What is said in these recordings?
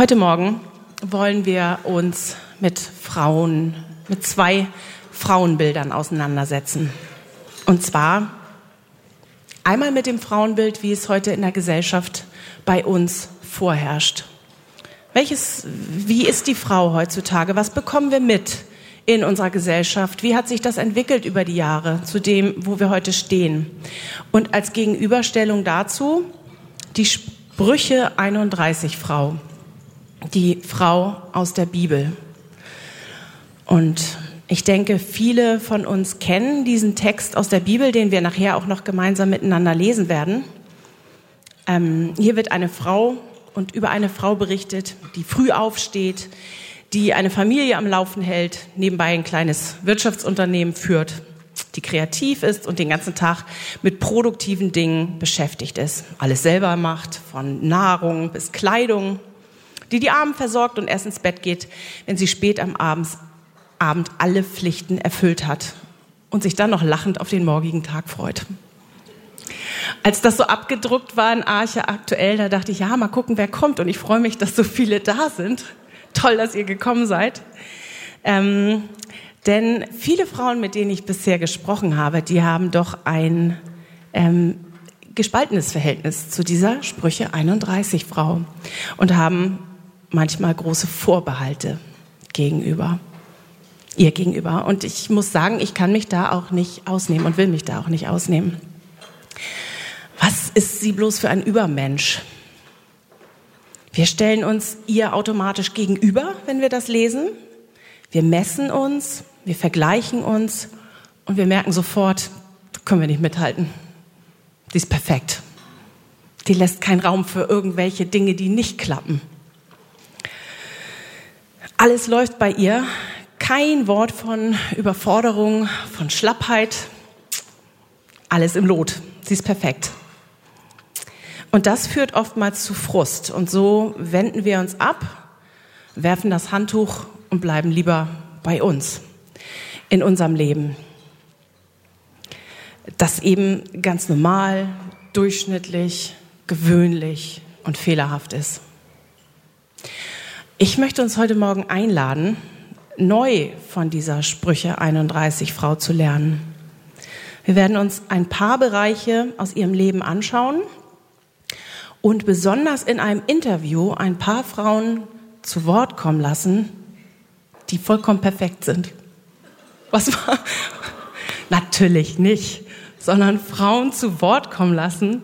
Heute Morgen wollen wir uns mit Frauen, mit zwei Frauenbildern auseinandersetzen. Und zwar einmal mit dem Frauenbild, wie es heute in der Gesellschaft bei uns vorherrscht. Welches, wie ist die Frau heutzutage? Was bekommen wir mit in unserer Gesellschaft? Wie hat sich das entwickelt über die Jahre zu dem, wo wir heute stehen? Und als Gegenüberstellung dazu die Sprüche 31 Frau die Frau aus der Bibel. Und ich denke, viele von uns kennen diesen Text aus der Bibel, den wir nachher auch noch gemeinsam miteinander lesen werden. Ähm, hier wird eine Frau und über eine Frau berichtet, die früh aufsteht, die eine Familie am Laufen hält, nebenbei ein kleines Wirtschaftsunternehmen führt, die kreativ ist und den ganzen Tag mit produktiven Dingen beschäftigt ist. Alles selber macht, von Nahrung bis Kleidung die die Armen versorgt und erst ins Bett geht, wenn sie spät am Abends, Abend alle Pflichten erfüllt hat und sich dann noch lachend auf den morgigen Tag freut. Als das so abgedruckt war in Arche aktuell, da dachte ich, ja, mal gucken, wer kommt. Und ich freue mich, dass so viele da sind. Toll, dass ihr gekommen seid. Ähm, denn viele Frauen, mit denen ich bisher gesprochen habe, die haben doch ein ähm, gespaltenes Verhältnis zu dieser Sprüche 31 Frau und haben manchmal große Vorbehalte gegenüber, ihr gegenüber. Und ich muss sagen, ich kann mich da auch nicht ausnehmen und will mich da auch nicht ausnehmen. Was ist sie bloß für ein Übermensch? Wir stellen uns ihr automatisch gegenüber, wenn wir das lesen. Wir messen uns, wir vergleichen uns und wir merken sofort, können wir nicht mithalten. Die ist perfekt. Die lässt keinen Raum für irgendwelche Dinge, die nicht klappen. Alles läuft bei ihr. Kein Wort von Überforderung, von Schlappheit. Alles im Lot. Sie ist perfekt. Und das führt oftmals zu Frust. Und so wenden wir uns ab, werfen das Handtuch und bleiben lieber bei uns, in unserem Leben. Das eben ganz normal, durchschnittlich, gewöhnlich und fehlerhaft ist. Ich möchte uns heute Morgen einladen, neu von dieser Sprüche 31 Frau zu lernen. Wir werden uns ein paar Bereiche aus ihrem Leben anschauen und besonders in einem Interview ein paar Frauen zu Wort kommen lassen, die vollkommen perfekt sind. Was war? Natürlich nicht, sondern Frauen zu Wort kommen lassen,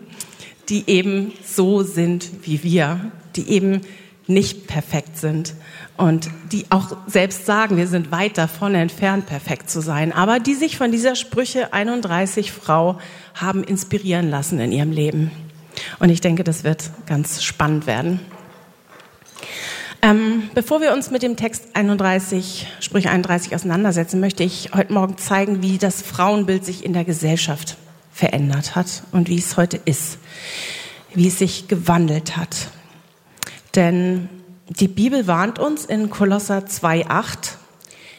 die eben so sind wie wir, die eben nicht perfekt sind und die auch selbst sagen, wir sind weit davon entfernt, perfekt zu sein, aber die sich von dieser Sprüche 31 Frau haben inspirieren lassen in ihrem Leben. Und ich denke, das wird ganz spannend werden. Ähm, bevor wir uns mit dem Text 31, Sprüche 31 auseinandersetzen, möchte ich heute Morgen zeigen, wie das Frauenbild sich in der Gesellschaft verändert hat und wie es heute ist, wie es sich gewandelt hat. Denn die Bibel warnt uns in Kolosser 2,8,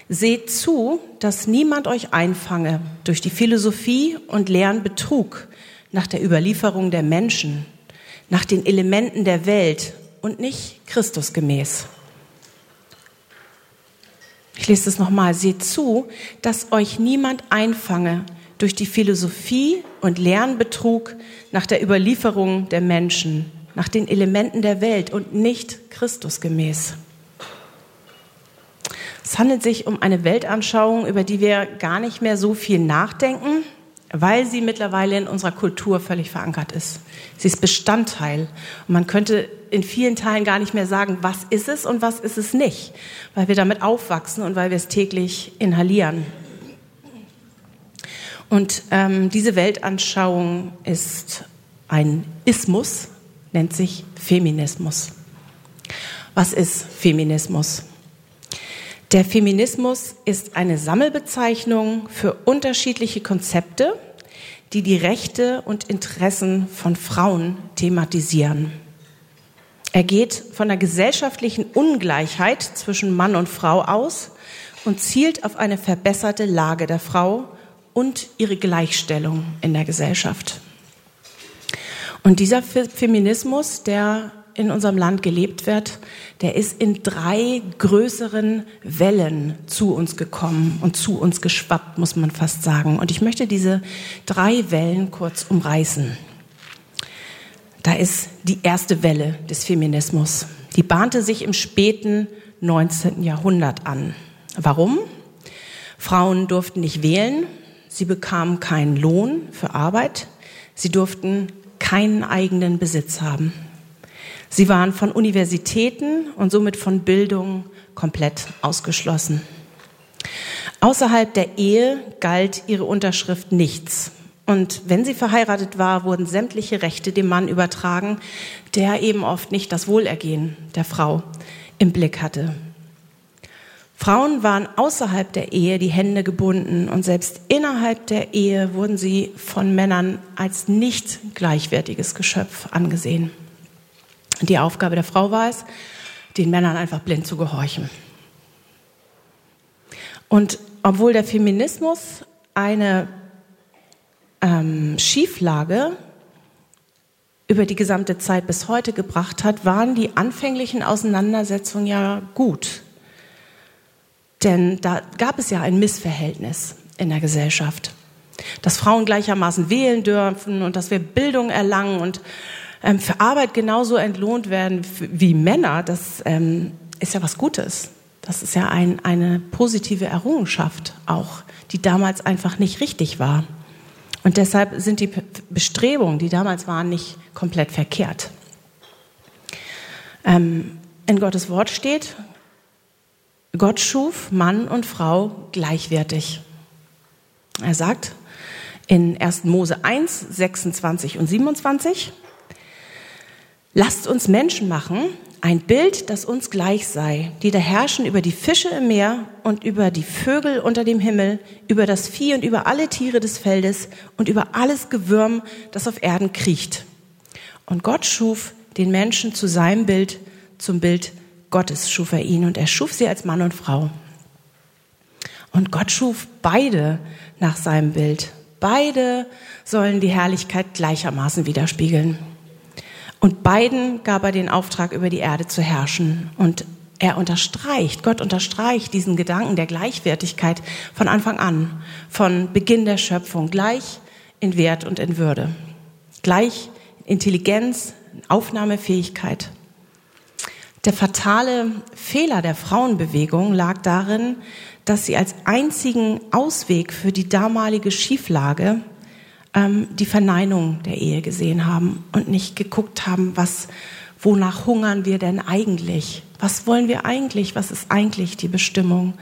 seht zu, dass niemand euch einfange durch die Philosophie und leeren Betrug nach der Überlieferung der Menschen, nach den Elementen der Welt und nicht Christusgemäß. Ich lese es nochmal. Seht zu, dass euch niemand einfange durch die Philosophie und leeren Betrug nach der Überlieferung der Menschen, nach den Elementen der Welt und nicht Christusgemäß. Es handelt sich um eine Weltanschauung, über die wir gar nicht mehr so viel nachdenken, weil sie mittlerweile in unserer Kultur völlig verankert ist. Sie ist Bestandteil. Und man könnte in vielen Teilen gar nicht mehr sagen, was ist es und was ist es nicht, weil wir damit aufwachsen und weil wir es täglich inhalieren. Und ähm, diese Weltanschauung ist ein Ismus, nennt sich Feminismus. Was ist Feminismus? Der Feminismus ist eine Sammelbezeichnung für unterschiedliche Konzepte, die die Rechte und Interessen von Frauen thematisieren. Er geht von der gesellschaftlichen Ungleichheit zwischen Mann und Frau aus und zielt auf eine verbesserte Lage der Frau und ihre Gleichstellung in der Gesellschaft. Und dieser Feminismus, der in unserem Land gelebt wird, der ist in drei größeren Wellen zu uns gekommen und zu uns geschwappt, muss man fast sagen. Und ich möchte diese drei Wellen kurz umreißen. Da ist die erste Welle des Feminismus. Die bahnte sich im späten 19. Jahrhundert an. Warum? Frauen durften nicht wählen, sie bekamen keinen Lohn für Arbeit, sie durften keinen eigenen Besitz haben. Sie waren von Universitäten und somit von Bildung komplett ausgeschlossen. Außerhalb der Ehe galt ihre Unterschrift nichts. Und wenn sie verheiratet war, wurden sämtliche Rechte dem Mann übertragen, der eben oft nicht das Wohlergehen der Frau im Blick hatte. Frauen waren außerhalb der Ehe die Hände gebunden und selbst innerhalb der Ehe wurden sie von Männern als nicht gleichwertiges Geschöpf angesehen. Die Aufgabe der Frau war es, den Männern einfach blind zu gehorchen. Und obwohl der Feminismus eine ähm, Schieflage über die gesamte Zeit bis heute gebracht hat, waren die anfänglichen Auseinandersetzungen ja gut. Denn da gab es ja ein Missverhältnis in der Gesellschaft. Dass Frauen gleichermaßen wählen dürfen und dass wir Bildung erlangen und ähm, für Arbeit genauso entlohnt werden wie Männer, das ähm, ist ja was Gutes. Das ist ja ein, eine positive Errungenschaft auch, die damals einfach nicht richtig war. Und deshalb sind die Bestrebungen, die damals waren, nicht komplett verkehrt. Ähm, in Gottes Wort steht, Gott schuf Mann und Frau gleichwertig. Er sagt in 1. Mose 1, 26 und 27, Lasst uns Menschen machen, ein Bild, das uns gleich sei, die da herrschen über die Fische im Meer und über die Vögel unter dem Himmel, über das Vieh und über alle Tiere des Feldes und über alles Gewürm, das auf Erden kriecht. Und Gott schuf den Menschen zu seinem Bild, zum Bild Gottes schuf er ihn und er schuf sie als Mann und Frau. Und Gott schuf beide nach seinem Bild. Beide sollen die Herrlichkeit gleichermaßen widerspiegeln. Und beiden gab er den Auftrag, über die Erde zu herrschen. Und er unterstreicht, Gott unterstreicht diesen Gedanken der Gleichwertigkeit von Anfang an, von Beginn der Schöpfung, gleich in Wert und in Würde, gleich Intelligenz, Aufnahmefähigkeit. Der fatale Fehler der Frauenbewegung lag darin, dass sie als einzigen Ausweg für die damalige Schieflage ähm, die Verneinung der Ehe gesehen haben und nicht geguckt haben, was, wonach hungern wir denn eigentlich? Was wollen wir eigentlich? Was ist eigentlich die Bestimmung?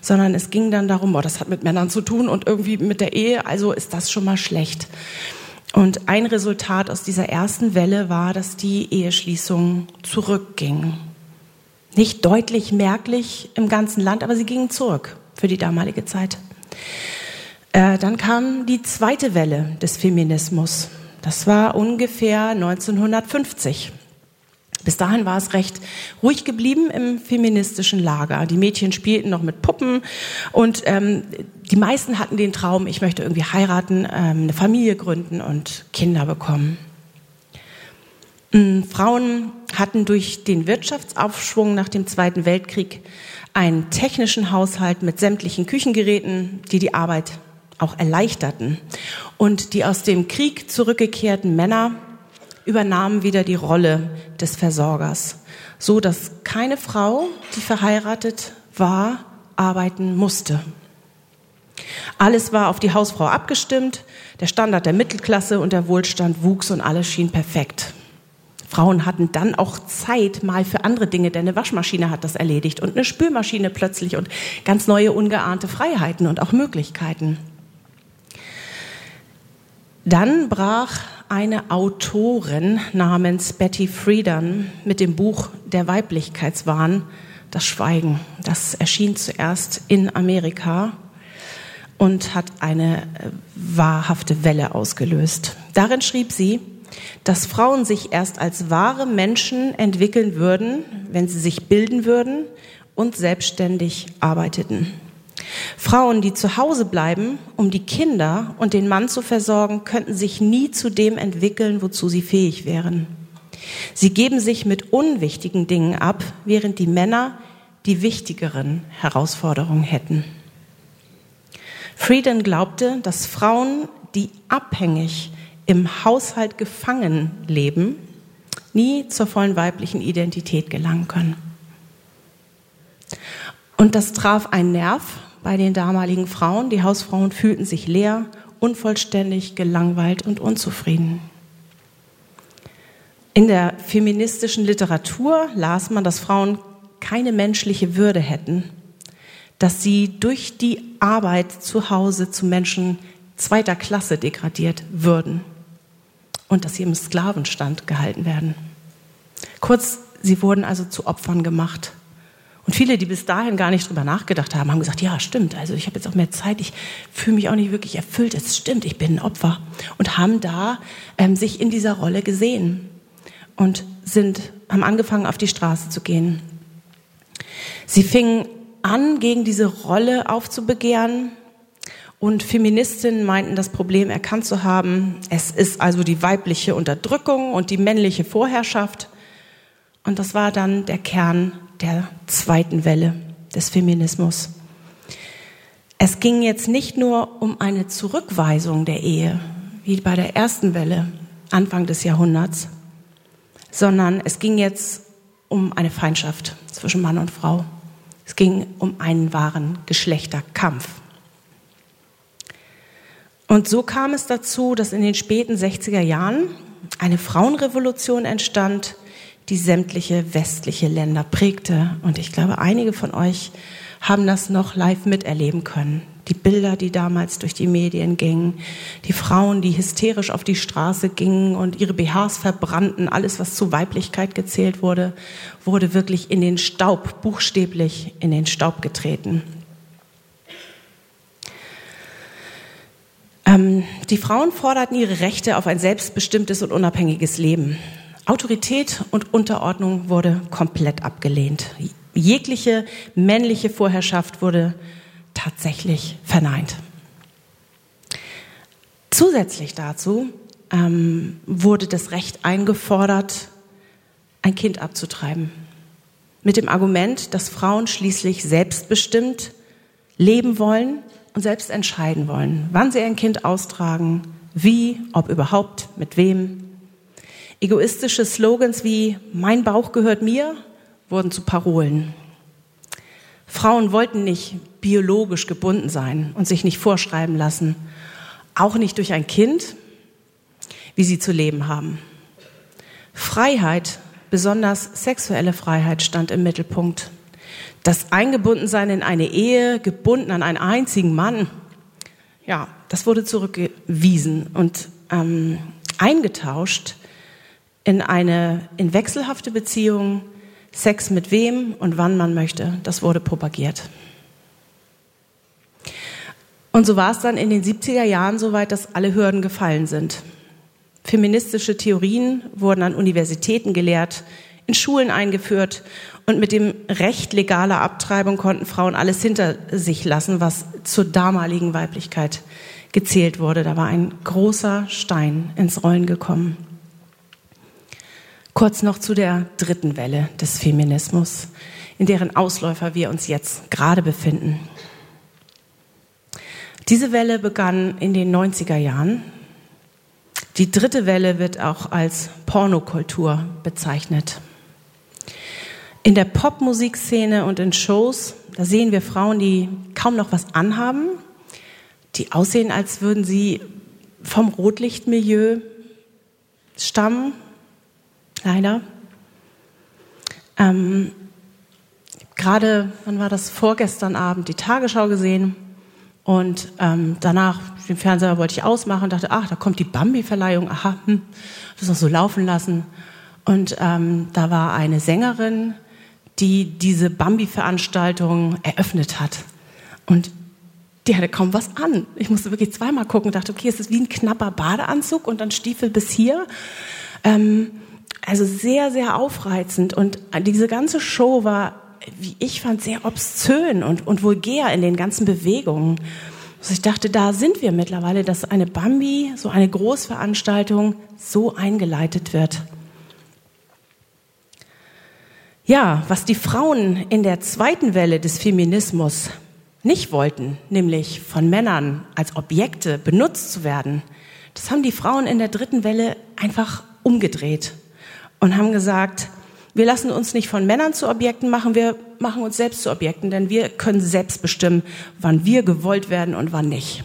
Sondern es ging dann darum, oh, das hat mit Männern zu tun und irgendwie mit der Ehe, also ist das schon mal schlecht. Und ein Resultat aus dieser ersten Welle war, dass die Eheschließungen zurückgingen. Nicht deutlich merklich im ganzen Land, aber sie gingen zurück für die damalige Zeit. Äh, dann kam die zweite Welle des Feminismus. Das war ungefähr 1950. Bis dahin war es recht ruhig geblieben im feministischen Lager. Die Mädchen spielten noch mit Puppen und ähm, die meisten hatten den Traum, ich möchte irgendwie heiraten, ähm, eine Familie gründen und Kinder bekommen. Ähm, Frauen hatten durch den Wirtschaftsaufschwung nach dem Zweiten Weltkrieg einen technischen Haushalt mit sämtlichen Küchengeräten, die die Arbeit auch erleichterten. Und die aus dem Krieg zurückgekehrten Männer übernahmen wieder die Rolle des Versorgers, so dass keine Frau, die verheiratet war, arbeiten musste. Alles war auf die Hausfrau abgestimmt, der Standard der Mittelklasse und der Wohlstand wuchs und alles schien perfekt. Frauen hatten dann auch Zeit mal für andere Dinge, denn eine Waschmaschine hat das erledigt und eine Spülmaschine plötzlich und ganz neue ungeahnte Freiheiten und auch Möglichkeiten. Dann brach eine Autorin namens Betty Friedan mit dem Buch Der Weiblichkeitswahn das Schweigen. Das erschien zuerst in Amerika und hat eine äh, wahrhafte Welle ausgelöst. Darin schrieb sie, dass Frauen sich erst als wahre Menschen entwickeln würden, wenn sie sich bilden würden und selbstständig arbeiteten. Frauen, die zu Hause bleiben, um die Kinder und den Mann zu versorgen, könnten sich nie zu dem entwickeln, wozu sie fähig wären. Sie geben sich mit unwichtigen Dingen ab, während die Männer die wichtigeren Herausforderungen hätten. Frieden glaubte, dass Frauen, die abhängig im Haushalt gefangen leben, nie zur vollen weiblichen Identität gelangen können. Und das traf einen Nerv bei den damaligen Frauen. Die Hausfrauen fühlten sich leer, unvollständig, gelangweilt und unzufrieden. In der feministischen Literatur las man, dass Frauen keine menschliche Würde hätten, dass sie durch die Arbeit zu Hause zu Menschen zweiter Klasse degradiert würden und dass sie im Sklavenstand gehalten werden. Kurz, sie wurden also zu Opfern gemacht. Und viele, die bis dahin gar nicht drüber nachgedacht haben, haben gesagt, ja, stimmt, also ich habe jetzt auch mehr Zeit, ich fühle mich auch nicht wirklich erfüllt, es stimmt, ich bin ein Opfer. Und haben da ähm, sich in dieser Rolle gesehen und sind, haben angefangen, auf die Straße zu gehen. Sie fingen an, gegen diese Rolle aufzubegehren. Und Feministinnen meinten, das Problem erkannt zu haben. Es ist also die weibliche Unterdrückung und die männliche Vorherrschaft. Und das war dann der Kern der zweiten Welle des Feminismus. Es ging jetzt nicht nur um eine Zurückweisung der Ehe, wie bei der ersten Welle Anfang des Jahrhunderts, sondern es ging jetzt um eine Feindschaft zwischen Mann und Frau. Es ging um einen wahren Geschlechterkampf. Und so kam es dazu, dass in den späten 60er Jahren eine Frauenrevolution entstand, die sämtliche westliche Länder prägte. Und ich glaube, einige von euch haben das noch live miterleben können. Die Bilder, die damals durch die Medien gingen, die Frauen, die hysterisch auf die Straße gingen und ihre BHs verbrannten, alles, was zu Weiblichkeit gezählt wurde, wurde wirklich in den Staub, buchstäblich in den Staub getreten. Ähm, die Frauen forderten ihre Rechte auf ein selbstbestimmtes und unabhängiges Leben. Autorität und Unterordnung wurde komplett abgelehnt. Jegliche männliche Vorherrschaft wurde tatsächlich verneint. Zusätzlich dazu ähm, wurde das Recht eingefordert, ein Kind abzutreiben. Mit dem Argument, dass Frauen schließlich selbstbestimmt leben wollen und selbst entscheiden wollen, wann sie ein Kind austragen, wie, ob überhaupt, mit wem. Egoistische Slogans wie Mein Bauch gehört mir wurden zu Parolen. Frauen wollten nicht biologisch gebunden sein und sich nicht vorschreiben lassen, auch nicht durch ein Kind, wie sie zu leben haben. Freiheit, besonders sexuelle Freiheit, stand im Mittelpunkt. Das Eingebundensein in eine Ehe, gebunden an einen einzigen Mann, ja, das wurde zurückgewiesen und ähm, eingetauscht in eine in wechselhafte Beziehung Sex mit wem und wann man möchte, das wurde propagiert. Und so war es dann in den 70er Jahren soweit, dass alle Hürden gefallen sind. Feministische Theorien wurden an Universitäten gelehrt, in Schulen eingeführt und mit dem Recht legaler Abtreibung konnten Frauen alles hinter sich lassen, was zur damaligen Weiblichkeit gezählt wurde. Da war ein großer Stein ins Rollen gekommen. Kurz noch zu der dritten Welle des Feminismus, in deren Ausläufer wir uns jetzt gerade befinden. Diese Welle begann in den 90er Jahren. Die dritte Welle wird auch als Pornokultur bezeichnet. In der Popmusikszene und in Shows, da sehen wir Frauen, die kaum noch was anhaben, die aussehen, als würden sie vom Rotlichtmilieu stammen, leider. Ähm, Gerade, wann war das? Vorgestern Abend die Tagesschau gesehen und ähm, danach den Fernseher wollte ich ausmachen und dachte, ach, da kommt die Bambi-Verleihung, aha, hm, das noch so laufen lassen. Und ähm, da war eine Sängerin, die diese Bambi-Veranstaltung eröffnet hat. Und die hatte kaum was an. Ich musste wirklich zweimal gucken und dachte, okay, es ist wie ein knapper Badeanzug und dann Stiefel bis hier. Ähm, also sehr, sehr aufreizend. Und diese ganze Show war, wie ich fand, sehr obszön und, und vulgär in den ganzen Bewegungen. Also ich dachte, da sind wir mittlerweile, dass eine Bambi, so eine Großveranstaltung, so eingeleitet wird. Ja, was die Frauen in der zweiten Welle des Feminismus nicht wollten, nämlich von Männern als Objekte benutzt zu werden, das haben die Frauen in der dritten Welle einfach umgedreht und haben gesagt, wir lassen uns nicht von Männern zu Objekten machen, wir machen uns selbst zu Objekten, denn wir können selbst bestimmen, wann wir gewollt werden und wann nicht.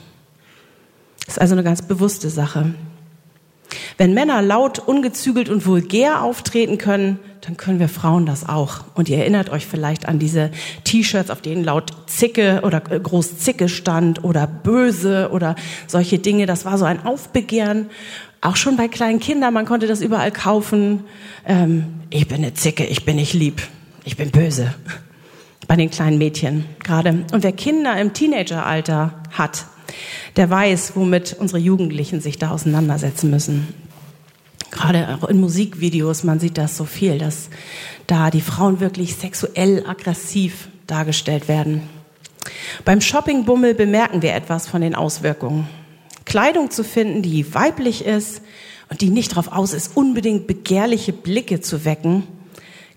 Das ist also eine ganz bewusste Sache. Wenn Männer laut, ungezügelt und vulgär auftreten können, dann können wir Frauen das auch. Und ihr erinnert euch vielleicht an diese T-Shirts, auf denen laut Zicke oder äh, groß Zicke stand oder böse oder solche Dinge. Das war so ein Aufbegehren. Auch schon bei kleinen Kindern, man konnte das überall kaufen. Ähm, ich bin eine Zicke, ich bin nicht lieb, ich bin böse. Bei den kleinen Mädchen gerade. Und wer Kinder im Teenageralter hat, der weiß, womit unsere Jugendlichen sich da auseinandersetzen müssen gerade auch in Musikvideos, man sieht das so viel, dass da die Frauen wirklich sexuell aggressiv dargestellt werden. Beim Shoppingbummel bemerken wir etwas von den Auswirkungen. Kleidung zu finden, die weiblich ist und die nicht darauf aus ist, unbedingt begehrliche Blicke zu wecken.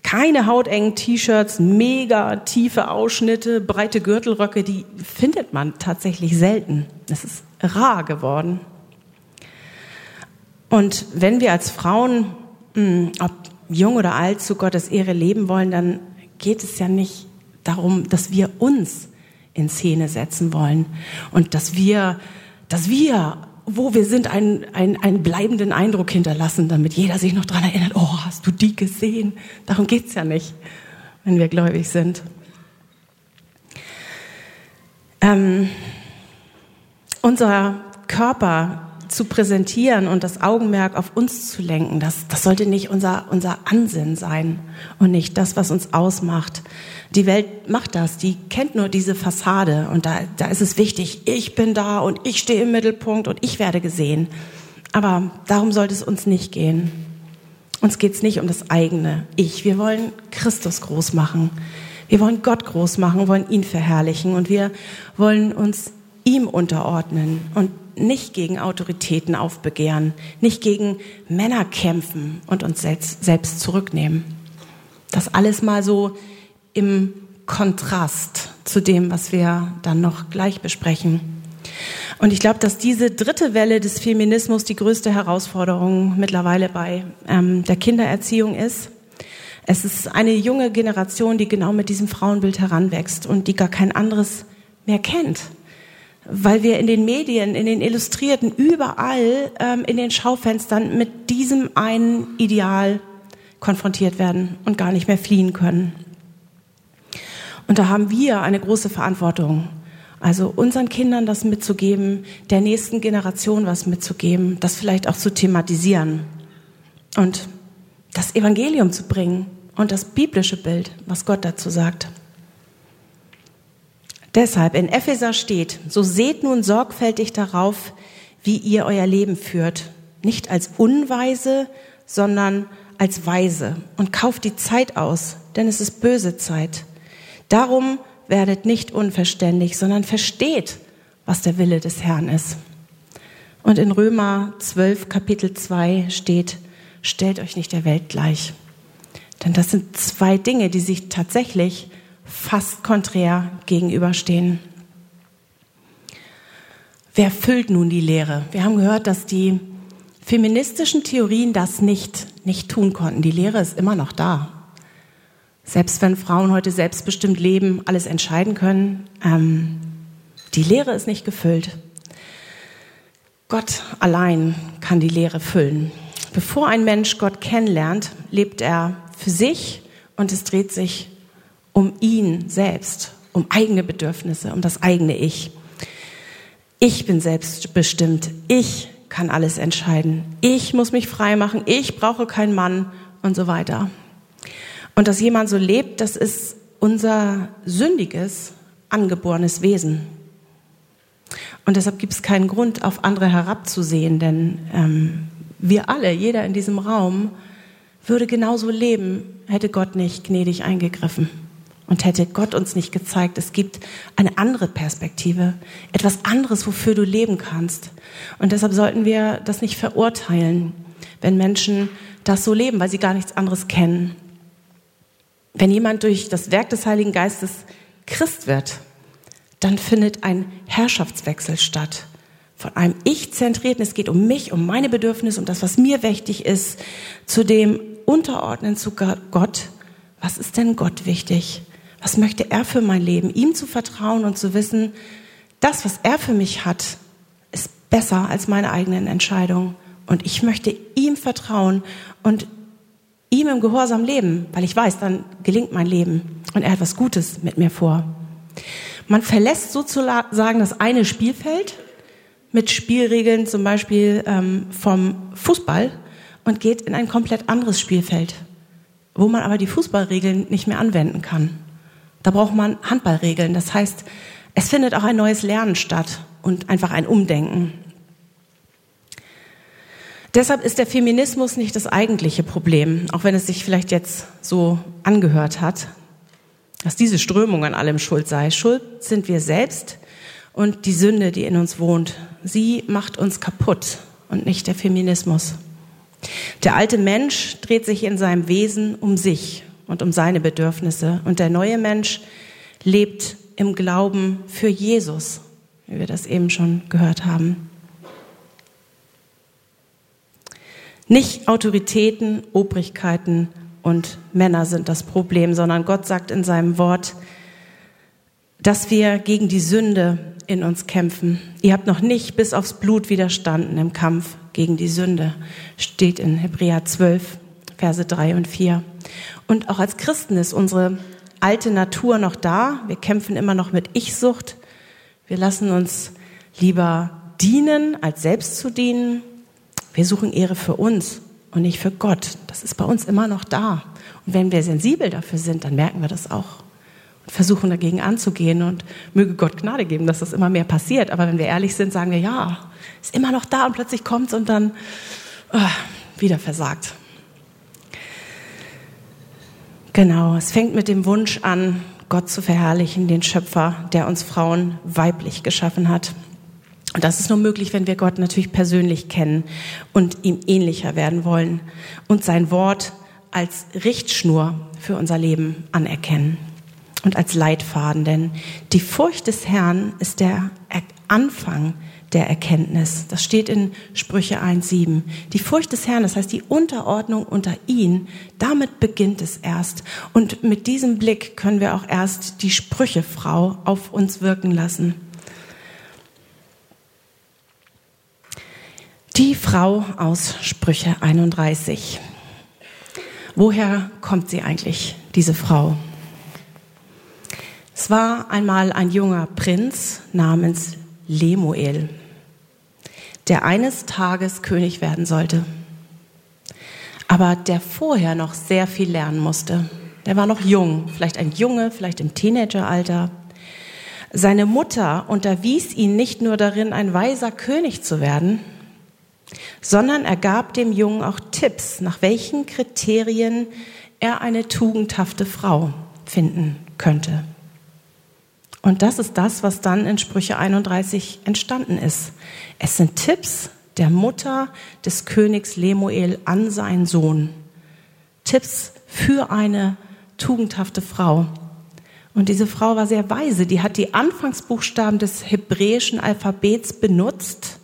Keine hautengen T-Shirts, mega tiefe Ausschnitte, breite Gürtelröcke, die findet man tatsächlich selten. Es ist rar geworden. Und wenn wir als Frauen, hm, ob jung oder alt, zu Gottes Ehre leben wollen, dann geht es ja nicht darum, dass wir uns in Szene setzen wollen und dass wir, dass wir, wo wir sind, einen, einen, einen bleibenden Eindruck hinterlassen, damit jeder sich noch daran erinnert, oh, hast du die gesehen? Darum geht's ja nicht, wenn wir gläubig sind. Ähm, unser Körper zu präsentieren und das Augenmerk auf uns zu lenken, das, das sollte nicht unser, unser Ansinn sein und nicht das, was uns ausmacht. Die Welt macht das, die kennt nur diese Fassade und da, da ist es wichtig, ich bin da und ich stehe im Mittelpunkt und ich werde gesehen. Aber darum sollte es uns nicht gehen. Uns geht es nicht um das eigene Ich. Wir wollen Christus groß machen. Wir wollen Gott groß machen, wollen ihn verherrlichen und wir wollen uns ihm unterordnen und nicht gegen Autoritäten aufbegehren, nicht gegen Männer kämpfen und uns selbst zurücknehmen. Das alles mal so im Kontrast zu dem, was wir dann noch gleich besprechen. Und ich glaube, dass diese dritte Welle des Feminismus die größte Herausforderung mittlerweile bei ähm, der Kindererziehung ist. Es ist eine junge Generation, die genau mit diesem Frauenbild heranwächst und die gar kein anderes mehr kennt weil wir in den Medien, in den Illustrierten, überall ähm, in den Schaufenstern mit diesem einen Ideal konfrontiert werden und gar nicht mehr fliehen können. Und da haben wir eine große Verantwortung, also unseren Kindern das mitzugeben, der nächsten Generation was mitzugeben, das vielleicht auch zu thematisieren und das Evangelium zu bringen und das biblische Bild, was Gott dazu sagt. Deshalb in Epheser steht, so seht nun sorgfältig darauf, wie ihr euer Leben führt, nicht als Unweise, sondern als Weise und kauft die Zeit aus, denn es ist böse Zeit. Darum werdet nicht unverständlich, sondern versteht, was der Wille des Herrn ist. Und in Römer 12, Kapitel 2 steht, stellt euch nicht der Welt gleich. Denn das sind zwei Dinge, die sich tatsächlich fast konträr gegenüberstehen. Wer füllt nun die Lehre? Wir haben gehört, dass die feministischen Theorien das nicht, nicht tun konnten. Die Lehre ist immer noch da. Selbst wenn Frauen heute selbstbestimmt leben, alles entscheiden können, ähm, die Lehre ist nicht gefüllt. Gott allein kann die Lehre füllen. Bevor ein Mensch Gott kennenlernt, lebt er für sich und es dreht sich um ihn selbst, um eigene Bedürfnisse, um das eigene Ich. Ich bin selbstbestimmt. Ich kann alles entscheiden. Ich muss mich frei machen. Ich brauche keinen Mann und so weiter. Und dass jemand so lebt, das ist unser sündiges, angeborenes Wesen. Und deshalb gibt es keinen Grund, auf andere herabzusehen, denn ähm, wir alle, jeder in diesem Raum, würde genauso leben, hätte Gott nicht gnädig eingegriffen. Und hätte Gott uns nicht gezeigt, es gibt eine andere Perspektive, etwas anderes, wofür du leben kannst. Und deshalb sollten wir das nicht verurteilen, wenn Menschen das so leben, weil sie gar nichts anderes kennen. Wenn jemand durch das Werk des Heiligen Geistes Christ wird, dann findet ein Herrschaftswechsel statt. Von einem Ich-zentrierten, es geht um mich, um meine Bedürfnisse, um das, was mir wichtig ist, zu dem Unterordnen zu Gott. Was ist denn Gott wichtig? Was möchte er für mein Leben? Ihm zu vertrauen und zu wissen, das, was er für mich hat, ist besser als meine eigenen Entscheidungen. Und ich möchte ihm vertrauen und ihm im Gehorsam leben, weil ich weiß, dann gelingt mein Leben und er hat was Gutes mit mir vor. Man verlässt sozusagen das eine Spielfeld mit Spielregeln zum Beispiel ähm, vom Fußball und geht in ein komplett anderes Spielfeld, wo man aber die Fußballregeln nicht mehr anwenden kann. Da braucht man Handballregeln. Das heißt, es findet auch ein neues Lernen statt und einfach ein Umdenken. Deshalb ist der Feminismus nicht das eigentliche Problem, auch wenn es sich vielleicht jetzt so angehört hat, dass diese Strömung an allem schuld sei. Schuld sind wir selbst und die Sünde, die in uns wohnt. Sie macht uns kaputt und nicht der Feminismus. Der alte Mensch dreht sich in seinem Wesen um sich und um seine Bedürfnisse und der neue Mensch lebt im Glauben für Jesus, wie wir das eben schon gehört haben. Nicht Autoritäten, Obrigkeiten und Männer sind das Problem, sondern Gott sagt in seinem Wort, dass wir gegen die Sünde in uns kämpfen. Ihr habt noch nicht bis aufs Blut widerstanden im Kampf gegen die Sünde, steht in Hebräer 12, Verse 3 und 4. Und auch als Christen ist unsere alte Natur noch da. Wir kämpfen immer noch mit Ich-Sucht. Wir lassen uns lieber dienen, als selbst zu dienen. Wir suchen Ehre für uns und nicht für Gott. Das ist bei uns immer noch da. Und wenn wir sensibel dafür sind, dann merken wir das auch und versuchen dagegen anzugehen und möge Gott Gnade geben, dass das immer mehr passiert. Aber wenn wir ehrlich sind, sagen wir, ja, ist immer noch da und plötzlich kommt's und dann oh, wieder versagt. Genau, es fängt mit dem Wunsch an, Gott zu verherrlichen, den Schöpfer, der uns Frauen weiblich geschaffen hat. Und das ist nur möglich, wenn wir Gott natürlich persönlich kennen und ihm ähnlicher werden wollen und sein Wort als Richtschnur für unser Leben anerkennen und als Leitfaden. Denn die Furcht des Herrn ist der Anfang der Erkenntnis. Das steht in Sprüche 1.7. Die Furcht des Herrn, das heißt die Unterordnung unter ihn, damit beginnt es erst. Und mit diesem Blick können wir auch erst die Sprüchefrau auf uns wirken lassen. Die Frau aus Sprüche 31. Woher kommt sie eigentlich, diese Frau? Es war einmal ein junger Prinz namens Lemuel, der eines Tages König werden sollte, aber der vorher noch sehr viel lernen musste. Der war noch jung, vielleicht ein Junge, vielleicht im Teenageralter. Seine Mutter unterwies ihn nicht nur darin, ein weiser König zu werden, sondern er gab dem Jungen auch Tipps, nach welchen Kriterien er eine tugendhafte Frau finden könnte. Und das ist das, was dann in Sprüche 31 entstanden ist. Es sind Tipps der Mutter des Königs Lemuel an seinen Sohn. Tipps für eine tugendhafte Frau. Und diese Frau war sehr weise. Die hat die Anfangsbuchstaben des hebräischen Alphabets benutzt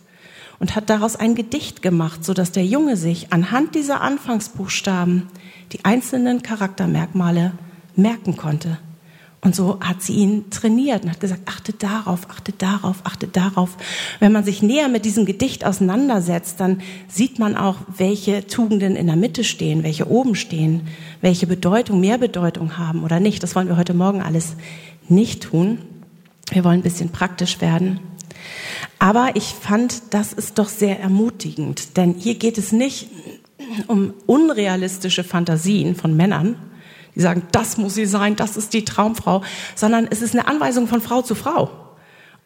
und hat daraus ein Gedicht gemacht, so dass der Junge sich anhand dieser Anfangsbuchstaben die einzelnen Charaktermerkmale merken konnte. Und so hat sie ihn trainiert und hat gesagt, achte darauf, achte darauf, achte darauf. Wenn man sich näher mit diesem Gedicht auseinandersetzt, dann sieht man auch, welche Tugenden in der Mitte stehen, welche oben stehen, welche Bedeutung, mehr Bedeutung haben oder nicht. Das wollen wir heute Morgen alles nicht tun. Wir wollen ein bisschen praktisch werden. Aber ich fand, das ist doch sehr ermutigend, denn hier geht es nicht um unrealistische Fantasien von Männern, die sagen, das muss sie sein, das ist die Traumfrau, sondern es ist eine Anweisung von Frau zu Frau.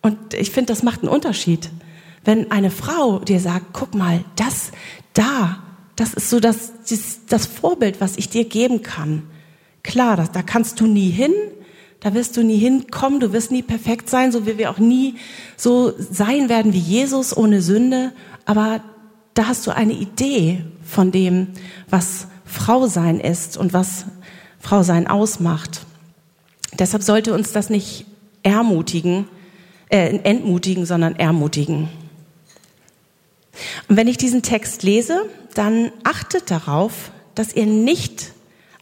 Und ich finde, das macht einen Unterschied. Wenn eine Frau dir sagt, guck mal, das da, das ist so das, das, das Vorbild, was ich dir geben kann. Klar, das, da kannst du nie hin, da wirst du nie hinkommen, du wirst nie perfekt sein, so wie wir auch nie so sein werden wie Jesus ohne Sünde. Aber da hast du eine Idee von dem, was Frau sein ist und was Frau sein ausmacht. Deshalb sollte uns das nicht ermutigen, äh, entmutigen, sondern ermutigen. Und wenn ich diesen Text lese, dann achtet darauf, dass ihr nicht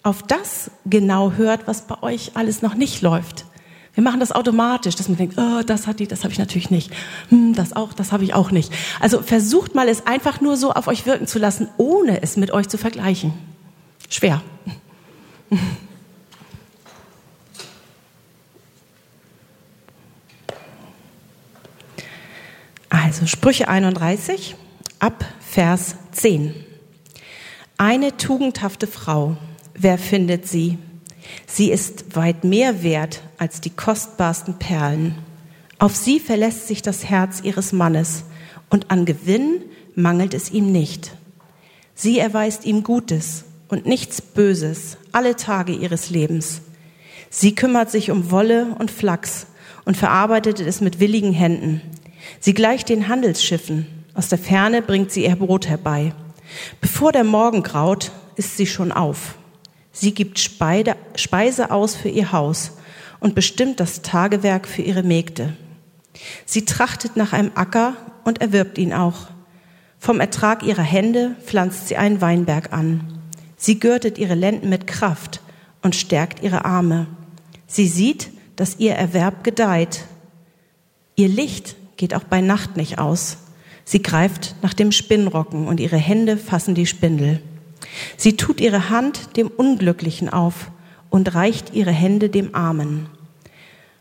auf das genau hört, was bei euch alles noch nicht läuft. Wir machen das automatisch, dass man denkt, oh, das hat die, das habe ich natürlich nicht. Hm, das auch, das habe ich auch nicht. Also versucht mal es einfach nur so auf euch wirken zu lassen, ohne es mit euch zu vergleichen. Schwer. Also Sprüche 31 ab Vers 10. Eine tugendhafte Frau, wer findet sie? Sie ist weit mehr wert als die kostbarsten Perlen. Auf sie verlässt sich das Herz ihres Mannes und an Gewinn mangelt es ihm nicht. Sie erweist ihm Gutes und nichts Böses alle Tage ihres Lebens. Sie kümmert sich um Wolle und Flachs und verarbeitet es mit willigen Händen. Sie gleicht den Handelsschiffen. Aus der Ferne bringt sie ihr Brot herbei. Bevor der Morgen graut, ist sie schon auf. Sie gibt Speise aus für ihr Haus und bestimmt das Tagewerk für ihre Mägde. Sie trachtet nach einem Acker und erwirbt ihn auch. Vom Ertrag ihrer Hände pflanzt sie einen Weinberg an. Sie gürtet ihre Lenden mit Kraft und stärkt ihre Arme. Sie sieht, dass ihr Erwerb gedeiht. Ihr Licht geht auch bei Nacht nicht aus. Sie greift nach dem Spinnrocken und ihre Hände fassen die Spindel. Sie tut ihre Hand dem Unglücklichen auf und reicht ihre Hände dem Armen.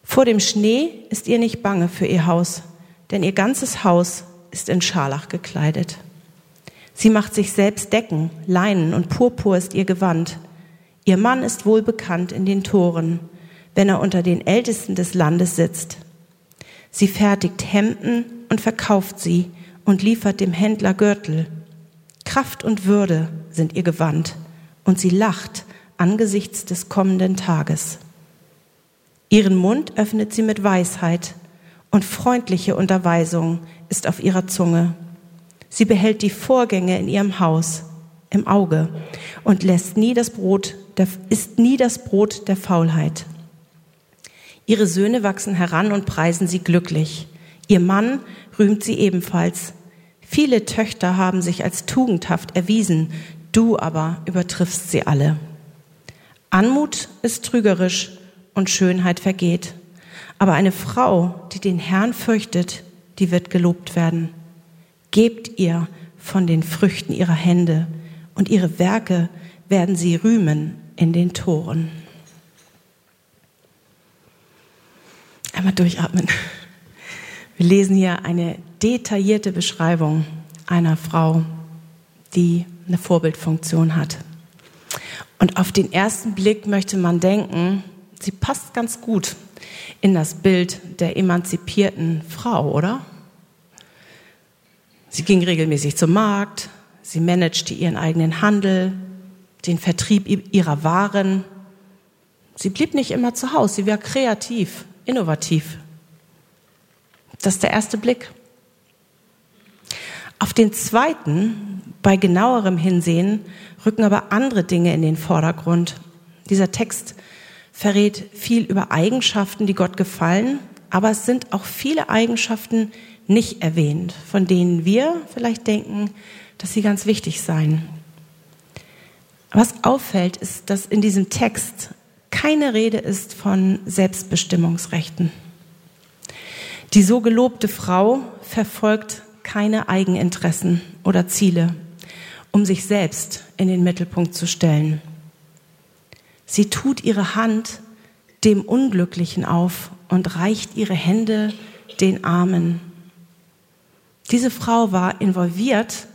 Vor dem Schnee ist ihr nicht bange für ihr Haus, denn ihr ganzes Haus ist in Scharlach gekleidet. Sie macht sich selbst Decken, Leinen und Purpur ist ihr Gewand. Ihr Mann ist wohl bekannt in den Toren, wenn er unter den Ältesten des Landes sitzt. Sie fertigt Hemden und verkauft sie und liefert dem Händler Gürtel. Kraft und Würde sind ihr Gewand und sie lacht angesichts des kommenden Tages. Ihren Mund öffnet sie mit Weisheit und freundliche Unterweisung ist auf ihrer Zunge. Sie behält die Vorgänge in ihrem Haus im Auge und lässt nie das Brot, der, ist nie das Brot der Faulheit. Ihre Söhne wachsen heran und preisen sie glücklich. Ihr Mann rühmt sie ebenfalls. Viele Töchter haben sich als tugendhaft erwiesen, du aber übertriffst sie alle. Anmut ist trügerisch und Schönheit vergeht. Aber eine Frau, die den Herrn fürchtet, die wird gelobt werden. Gebt ihr von den Früchten ihrer Hände und ihre Werke werden sie rühmen in den Toren. Einmal durchatmen. Wir lesen hier eine detaillierte Beschreibung einer Frau, die eine Vorbildfunktion hat. Und auf den ersten Blick möchte man denken, sie passt ganz gut in das Bild der emanzipierten Frau, oder? Sie ging regelmäßig zum Markt, sie managte ihren eigenen Handel, den Vertrieb ihrer Waren. Sie blieb nicht immer zu Hause, sie war kreativ, innovativ. Das ist der erste Blick. Auf den zweiten, bei genauerem Hinsehen, rücken aber andere Dinge in den Vordergrund. Dieser Text verrät viel über Eigenschaften, die Gott gefallen, aber es sind auch viele Eigenschaften nicht erwähnt, von denen wir vielleicht denken, dass sie ganz wichtig seien. Was auffällt, ist, dass in diesem Text keine Rede ist von Selbstbestimmungsrechten. Die so gelobte Frau verfolgt keine Eigeninteressen oder Ziele, um sich selbst in den Mittelpunkt zu stellen. Sie tut ihre Hand dem Unglücklichen auf und reicht ihre Hände den Armen. Diese Frau war involviert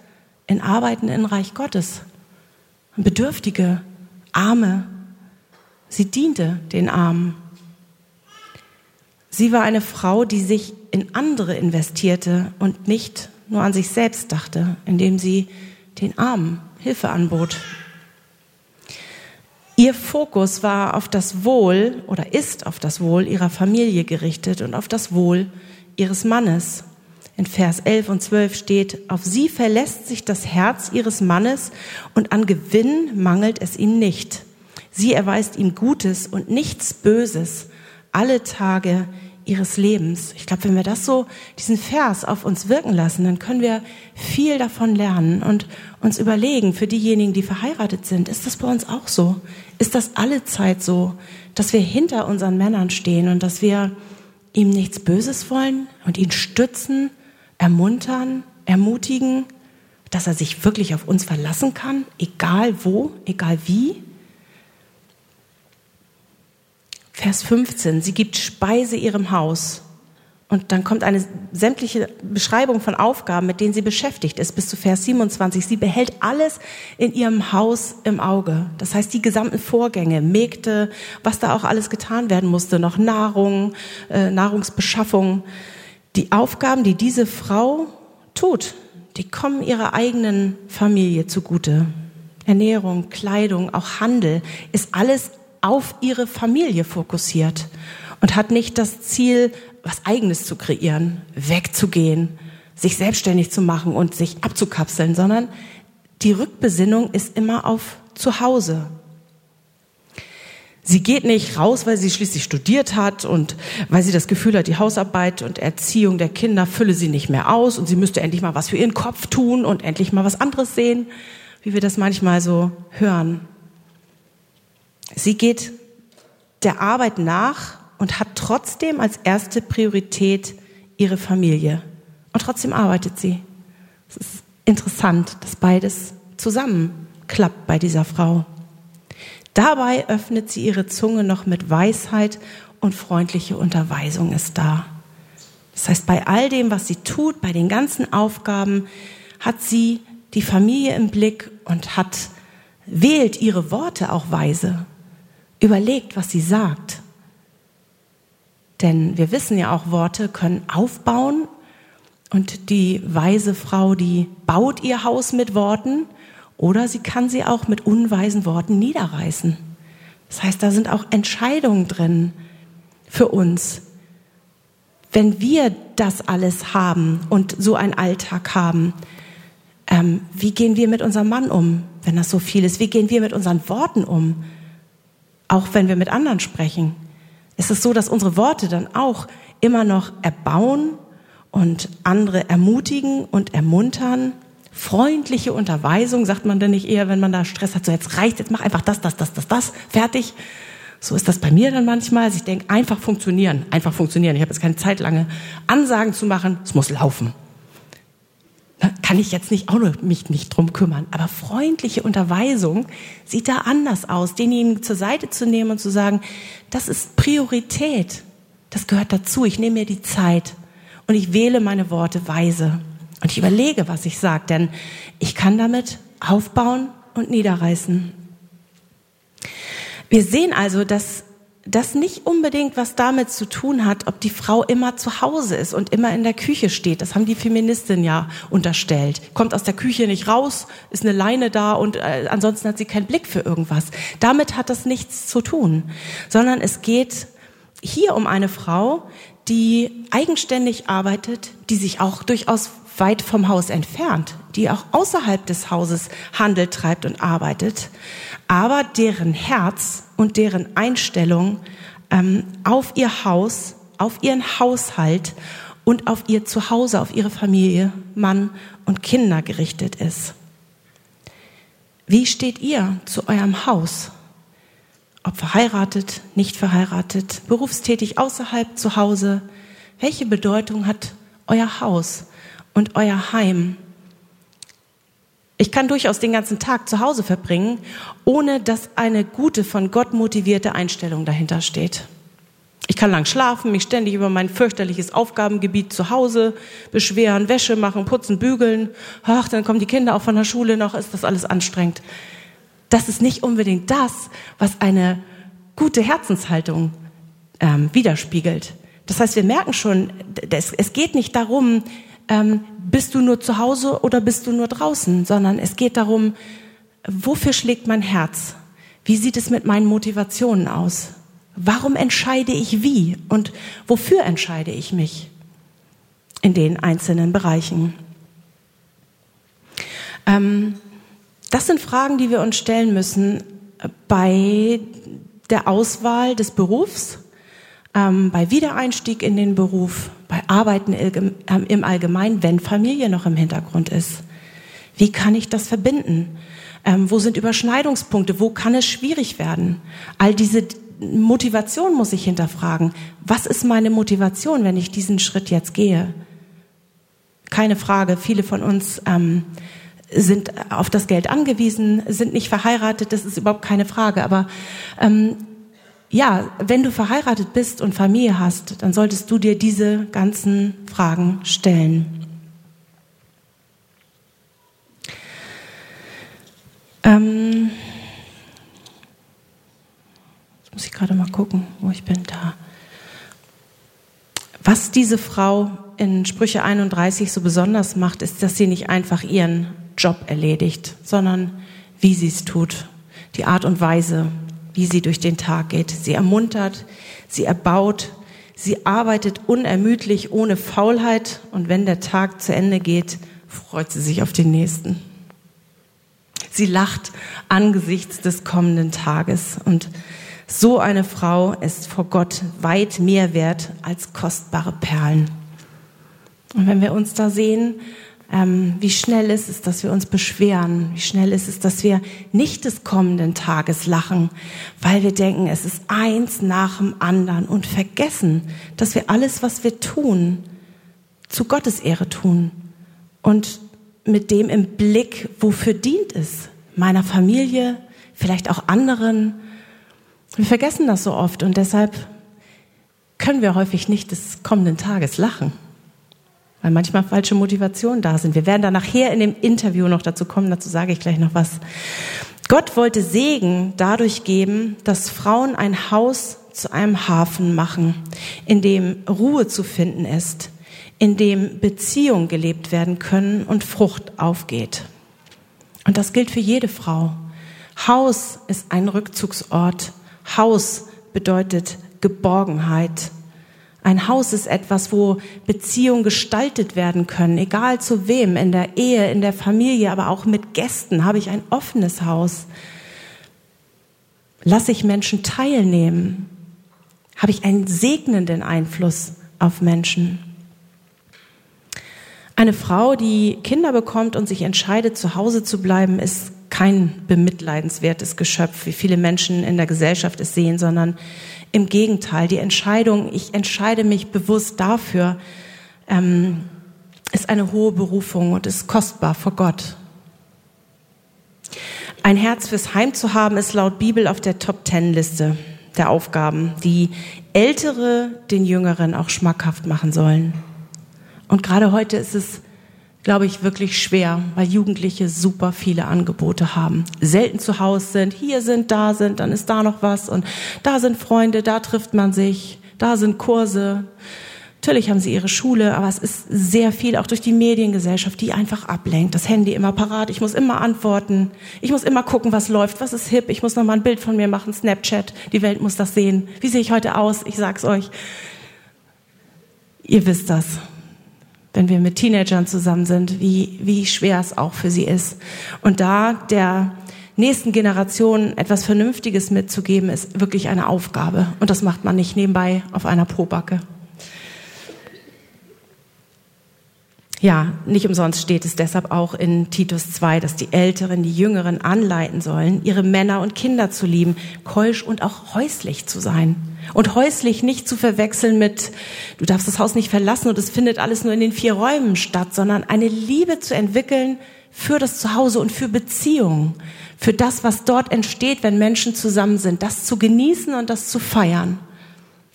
in Arbeiten im Reich Gottes. Bedürftige, Arme, Sie diente den Armen. Sie war eine Frau, die sich in andere investierte und nicht nur an sich selbst dachte, indem sie den Armen Hilfe anbot. Ihr Fokus war auf das Wohl oder ist auf das Wohl ihrer Familie gerichtet und auf das Wohl ihres Mannes. In Vers 11 und 12 steht, auf sie verlässt sich das Herz ihres Mannes und an Gewinn mangelt es ihm nicht. Sie erweist ihm Gutes und nichts Böses alle Tage ihres Lebens. Ich glaube, wenn wir das so, diesen Vers auf uns wirken lassen, dann können wir viel davon lernen und uns überlegen, für diejenigen, die verheiratet sind, ist das bei uns auch so? Ist das alle Zeit so, dass wir hinter unseren Männern stehen und dass wir ihm nichts Böses wollen und ihn stützen, ermuntern, ermutigen, dass er sich wirklich auf uns verlassen kann, egal wo, egal wie? Vers 15, sie gibt Speise ihrem Haus. Und dann kommt eine sämtliche Beschreibung von Aufgaben, mit denen sie beschäftigt ist, bis zu Vers 27. Sie behält alles in ihrem Haus im Auge. Das heißt, die gesamten Vorgänge, Mägde, was da auch alles getan werden musste, noch Nahrung, äh, Nahrungsbeschaffung. Die Aufgaben, die diese Frau tut, die kommen ihrer eigenen Familie zugute. Ernährung, Kleidung, auch Handel ist alles auf ihre Familie fokussiert und hat nicht das Ziel, was eigenes zu kreieren, wegzugehen, sich selbstständig zu machen und sich abzukapseln, sondern die Rückbesinnung ist immer auf zu Hause. Sie geht nicht raus, weil sie schließlich studiert hat und weil sie das Gefühl hat, die Hausarbeit und Erziehung der Kinder fülle sie nicht mehr aus und sie müsste endlich mal was für ihren Kopf tun und endlich mal was anderes sehen, wie wir das manchmal so hören. Sie geht der Arbeit nach und hat trotzdem als erste Priorität ihre Familie. Und trotzdem arbeitet sie. Es ist interessant, dass beides zusammenklappt bei dieser Frau. Dabei öffnet sie ihre Zunge noch mit Weisheit und freundliche Unterweisung ist da. Das heißt, bei all dem, was sie tut, bei den ganzen Aufgaben, hat sie die Familie im Blick und hat, wählt ihre Worte auch weise überlegt, was sie sagt. Denn wir wissen ja auch, Worte können aufbauen und die weise Frau, die baut ihr Haus mit Worten oder sie kann sie auch mit unweisen Worten niederreißen. Das heißt, da sind auch Entscheidungen drin für uns. Wenn wir das alles haben und so einen Alltag haben, ähm, wie gehen wir mit unserem Mann um, wenn das so viel ist? Wie gehen wir mit unseren Worten um? Auch wenn wir mit anderen sprechen, ist es so, dass unsere Worte dann auch immer noch erbauen und andere ermutigen und ermuntern. Freundliche Unterweisung sagt man denn nicht eher, wenn man da Stress hat, so jetzt reicht, jetzt mach einfach das, das, das, das, das, fertig. So ist das bei mir dann manchmal. Also ich denke, einfach funktionieren, einfach funktionieren. Ich habe jetzt keine Zeit, lange Ansagen zu machen. Es muss laufen kann ich jetzt nicht auch noch mich nicht drum kümmern. Aber freundliche Unterweisung sieht da anders aus, denjenigen zur Seite zu nehmen und zu sagen, das ist Priorität. Das gehört dazu. Ich nehme mir die Zeit und ich wähle meine Worte weise und ich überlege, was ich sage, denn ich kann damit aufbauen und niederreißen. Wir sehen also, dass das nicht unbedingt was damit zu tun hat, ob die Frau immer zu Hause ist und immer in der Küche steht. Das haben die Feministinnen ja unterstellt. Kommt aus der Küche nicht raus, ist eine Leine da und äh, ansonsten hat sie keinen Blick für irgendwas. Damit hat das nichts zu tun, sondern es geht hier um eine Frau, die eigenständig arbeitet, die sich auch durchaus weit vom Haus entfernt, die auch außerhalb des Hauses Handel treibt und arbeitet, aber deren Herz und deren Einstellung ähm, auf ihr Haus, auf ihren Haushalt und auf ihr Zuhause, auf ihre Familie, Mann und Kinder gerichtet ist. Wie steht ihr zu eurem Haus? Ob verheiratet, nicht verheiratet, berufstätig außerhalb zu Hause? Welche Bedeutung hat euer Haus und euer Heim ich kann durchaus den ganzen Tag zu Hause verbringen, ohne dass eine gute, von Gott motivierte Einstellung dahinter steht. Ich kann lang schlafen, mich ständig über mein fürchterliches Aufgabengebiet zu Hause beschweren, Wäsche machen, putzen, bügeln. Ach, dann kommen die Kinder auch von der Schule noch, ist das alles anstrengend. Das ist nicht unbedingt das, was eine gute Herzenshaltung ähm, widerspiegelt. Das heißt, wir merken schon, es geht nicht darum, ähm, bist du nur zu Hause oder bist du nur draußen, sondern es geht darum, wofür schlägt mein Herz? Wie sieht es mit meinen Motivationen aus? Warum entscheide ich wie und wofür entscheide ich mich in den einzelnen Bereichen? Ähm, das sind Fragen, die wir uns stellen müssen, bei der Auswahl des Berufs, ähm, bei Wiedereinstieg in den Beruf, bei Arbeiten im Allgemeinen, wenn Familie noch im Hintergrund ist. Wie kann ich das verbinden? Ähm, wo sind Überschneidungspunkte? Wo kann es schwierig werden? All diese Motivation muss ich hinterfragen. Was ist meine Motivation, wenn ich diesen Schritt jetzt gehe? Keine Frage. Viele von uns ähm, sind auf das Geld angewiesen, sind nicht verheiratet. Das ist überhaupt keine Frage. Aber ähm, ja, wenn du verheiratet bist und Familie hast, dann solltest du dir diese ganzen Fragen stellen. Ähm, jetzt muss ich gerade mal gucken, wo ich bin. Da. Was diese Frau in Sprüche 31 so besonders macht, ist, dass sie nicht einfach ihren Job erledigt, sondern wie sie es tut, die Art und Weise, wie sie durch den Tag geht. Sie ermuntert, sie erbaut, sie arbeitet unermüdlich, ohne Faulheit und wenn der Tag zu Ende geht, freut sie sich auf den nächsten. Sie lacht angesichts des kommenden Tages. Und so eine Frau ist vor Gott weit mehr wert als kostbare Perlen. Und wenn wir uns da sehen, ähm, wie schnell ist es, dass wir uns beschweren, wie schnell ist es, dass wir nicht des kommenden Tages lachen, weil wir denken, es ist eins nach dem anderen und vergessen, dass wir alles, was wir tun, zu Gottes Ehre tun und mit dem im Blick, wofür dient es? Meiner Familie, vielleicht auch anderen. Wir vergessen das so oft und deshalb können wir häufig nicht des kommenden Tages lachen, weil manchmal falsche Motivationen da sind. Wir werden da nachher in dem Interview noch dazu kommen, dazu sage ich gleich noch was. Gott wollte Segen dadurch geben, dass Frauen ein Haus zu einem Hafen machen, in dem Ruhe zu finden ist, in dem Beziehungen gelebt werden können und Frucht aufgeht. Und das gilt für jede Frau. Haus ist ein Rückzugsort. Haus bedeutet Geborgenheit. Ein Haus ist etwas, wo Beziehungen gestaltet werden können, egal zu wem, in der Ehe, in der Familie, aber auch mit Gästen habe ich ein offenes Haus. Lasse ich Menschen teilnehmen? Habe ich einen segnenden Einfluss auf Menschen? Eine Frau, die Kinder bekommt und sich entscheidet, zu Hause zu bleiben, ist kein bemitleidenswertes Geschöpf, wie viele Menschen in der Gesellschaft es sehen, sondern im Gegenteil, die Entscheidung, ich entscheide mich bewusst dafür, ähm, ist eine hohe Berufung und ist kostbar vor Gott. Ein Herz fürs Heim zu haben, ist laut Bibel auf der Top-Ten-Liste der Aufgaben, die Ältere den Jüngeren auch schmackhaft machen sollen. Und gerade heute ist es, glaube ich, wirklich schwer, weil Jugendliche super viele Angebote haben. Selten zu Hause sind, hier sind, da sind, dann ist da noch was und da sind Freunde, da trifft man sich, da sind Kurse. Natürlich haben sie ihre Schule, aber es ist sehr viel auch durch die Mediengesellschaft, die einfach ablenkt. Das Handy immer parat, ich muss immer antworten, ich muss immer gucken, was läuft, was ist hip, ich muss noch mal ein Bild von mir machen, Snapchat, die Welt muss das sehen. Wie sehe ich heute aus? Ich sag's euch. Ihr wisst das wenn wir mit Teenagern zusammen sind, wie, wie schwer es auch für sie ist. Und da der nächsten Generation etwas Vernünftiges mitzugeben, ist wirklich eine Aufgabe. Und das macht man nicht nebenbei auf einer Probacke. Ja, nicht umsonst steht es deshalb auch in Titus 2, dass die Älteren die Jüngeren anleiten sollen, ihre Männer und Kinder zu lieben, keusch und auch häuslich zu sein. Und häuslich nicht zu verwechseln mit, du darfst das Haus nicht verlassen und es findet alles nur in den vier Räumen statt, sondern eine Liebe zu entwickeln für das Zuhause und für Beziehungen, für das, was dort entsteht, wenn Menschen zusammen sind, das zu genießen und das zu feiern.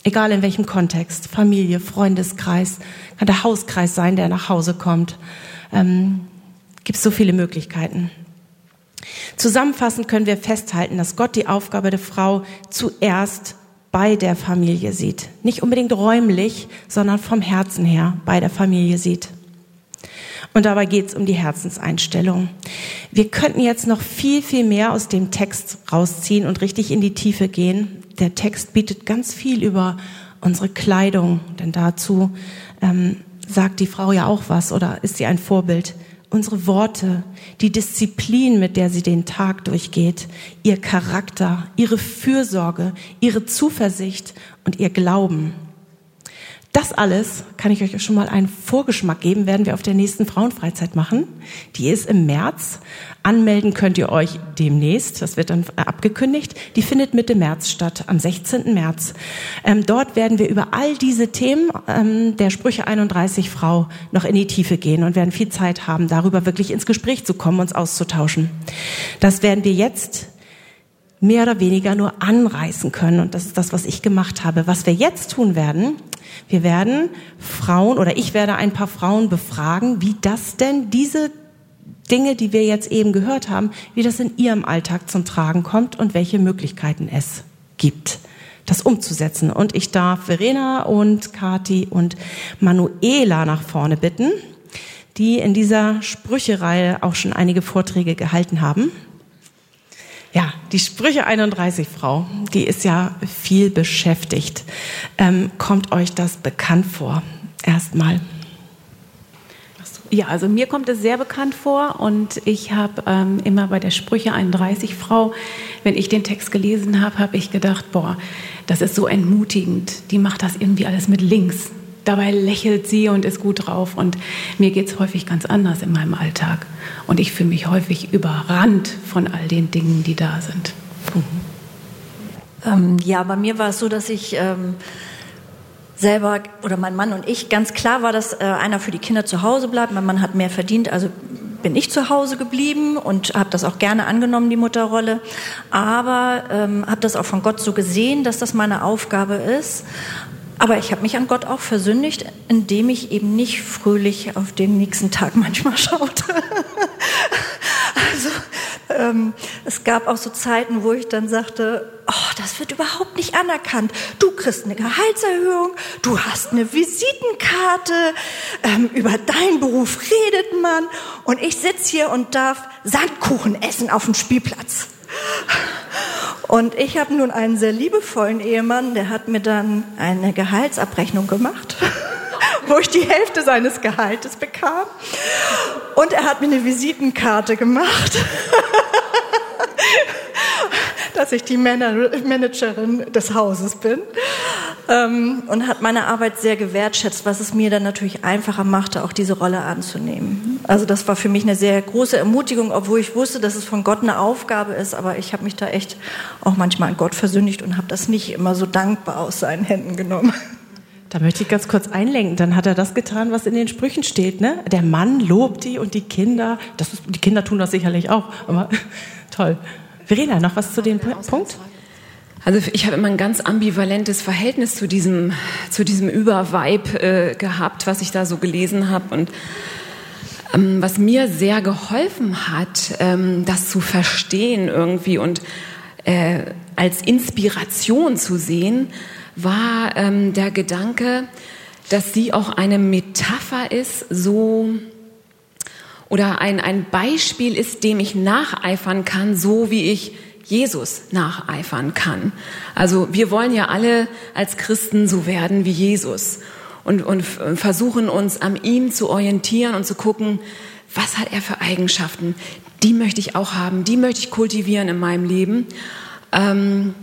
Egal in welchem Kontext, Familie, Freundeskreis, kann der Hauskreis sein, der nach Hause kommt. Ähm, Gibt so viele Möglichkeiten. Zusammenfassend können wir festhalten, dass Gott die Aufgabe der Frau zuerst bei der Familie sieht. Nicht unbedingt räumlich, sondern vom Herzen her bei der Familie sieht. Und dabei geht es um die Herzenseinstellung. Wir könnten jetzt noch viel, viel mehr aus dem Text rausziehen und richtig in die Tiefe gehen. Der Text bietet ganz viel über unsere Kleidung, denn dazu ähm, sagt die Frau ja auch was oder ist sie ein Vorbild. unsere Worte, die Disziplin, mit der sie den Tag durchgeht, ihr Charakter, ihre Fürsorge, ihre Zuversicht und ihr Glauben. Das alles kann ich euch schon mal einen Vorgeschmack geben, werden wir auf der nächsten Frauenfreizeit machen. Die ist im März. Anmelden könnt ihr euch demnächst, das wird dann abgekündigt. Die findet Mitte März statt, am 16. März. Ähm, dort werden wir über all diese Themen ähm, der Sprüche 31 Frau noch in die Tiefe gehen und werden viel Zeit haben, darüber wirklich ins Gespräch zu kommen, uns auszutauschen. Das werden wir jetzt mehr oder weniger nur anreißen können. Und das ist das, was ich gemacht habe. Was wir jetzt tun werden, wir werden Frauen oder ich werde ein paar Frauen befragen, wie das denn diese Dinge, die wir jetzt eben gehört haben, wie das in ihrem Alltag zum Tragen kommt und welche Möglichkeiten es gibt, das umzusetzen. Und ich darf Verena und Kati und Manuela nach vorne bitten, die in dieser Sprüchereihe auch schon einige Vorträge gehalten haben. Ja, die Sprüche 31 Frau, die ist ja viel beschäftigt. Ähm, kommt euch das bekannt vor? Erstmal. Ja, also mir kommt es sehr bekannt vor und ich habe ähm, immer bei der Sprüche 31 Frau, wenn ich den Text gelesen habe, habe ich gedacht, boah, das ist so entmutigend. Die macht das irgendwie alles mit links. Dabei lächelt sie und ist gut drauf. Und mir geht es häufig ganz anders in meinem Alltag. Und ich fühle mich häufig überrannt von all den Dingen, die da sind. Mhm. Ähm, ja, bei mir war es so, dass ich ähm, selber oder mein Mann und ich ganz klar war, dass äh, einer für die Kinder zu Hause bleibt. Mein Mann hat mehr verdient, also bin ich zu Hause geblieben und habe das auch gerne angenommen, die Mutterrolle. Aber ähm, habe das auch von Gott so gesehen, dass das meine Aufgabe ist. Aber ich habe mich an Gott auch versündigt, indem ich eben nicht fröhlich auf den nächsten Tag manchmal schaute. also ähm, es gab auch so Zeiten, wo ich dann sagte, oh, das wird überhaupt nicht anerkannt. Du kriegst eine Gehaltserhöhung, du hast eine Visitenkarte, ähm, über deinen Beruf redet man und ich sitze hier und darf Sandkuchen essen auf dem Spielplatz. Und ich habe nun einen sehr liebevollen Ehemann, der hat mir dann eine Gehaltsabrechnung gemacht, wo ich die Hälfte seines Gehaltes bekam. Und er hat mir eine Visitenkarte gemacht. dass ich die Managerin des Hauses bin ähm, und hat meine Arbeit sehr gewertschätzt, was es mir dann natürlich einfacher machte, auch diese Rolle anzunehmen. Also das war für mich eine sehr große Ermutigung, obwohl ich wusste, dass es von Gott eine Aufgabe ist, aber ich habe mich da echt auch manchmal an Gott versündigt und habe das nicht immer so dankbar aus seinen Händen genommen. Da möchte ich ganz kurz einlenken. Dann hat er das getan, was in den Sprüchen steht. Ne? Der Mann lobt die und die Kinder. Das ist, die Kinder tun das sicherlich auch. Aber toll. Verena, noch was zu dem Punkt? Also ich habe immer ein ganz ambivalentes Verhältnis zu diesem, zu diesem Übervibe äh, gehabt, was ich da so gelesen habe. Und ähm, was mir sehr geholfen hat, ähm, das zu verstehen irgendwie und äh, als Inspiration zu sehen, war ähm, der Gedanke, dass sie auch eine Metapher ist, so oder ein, ein Beispiel ist, dem ich nacheifern kann, so wie ich Jesus nacheifern kann. Also wir wollen ja alle als Christen so werden wie Jesus und, und versuchen uns an ihm zu orientieren und zu gucken, was hat er für Eigenschaften? Die möchte ich auch haben, die möchte ich kultivieren in meinem Leben. Ähm,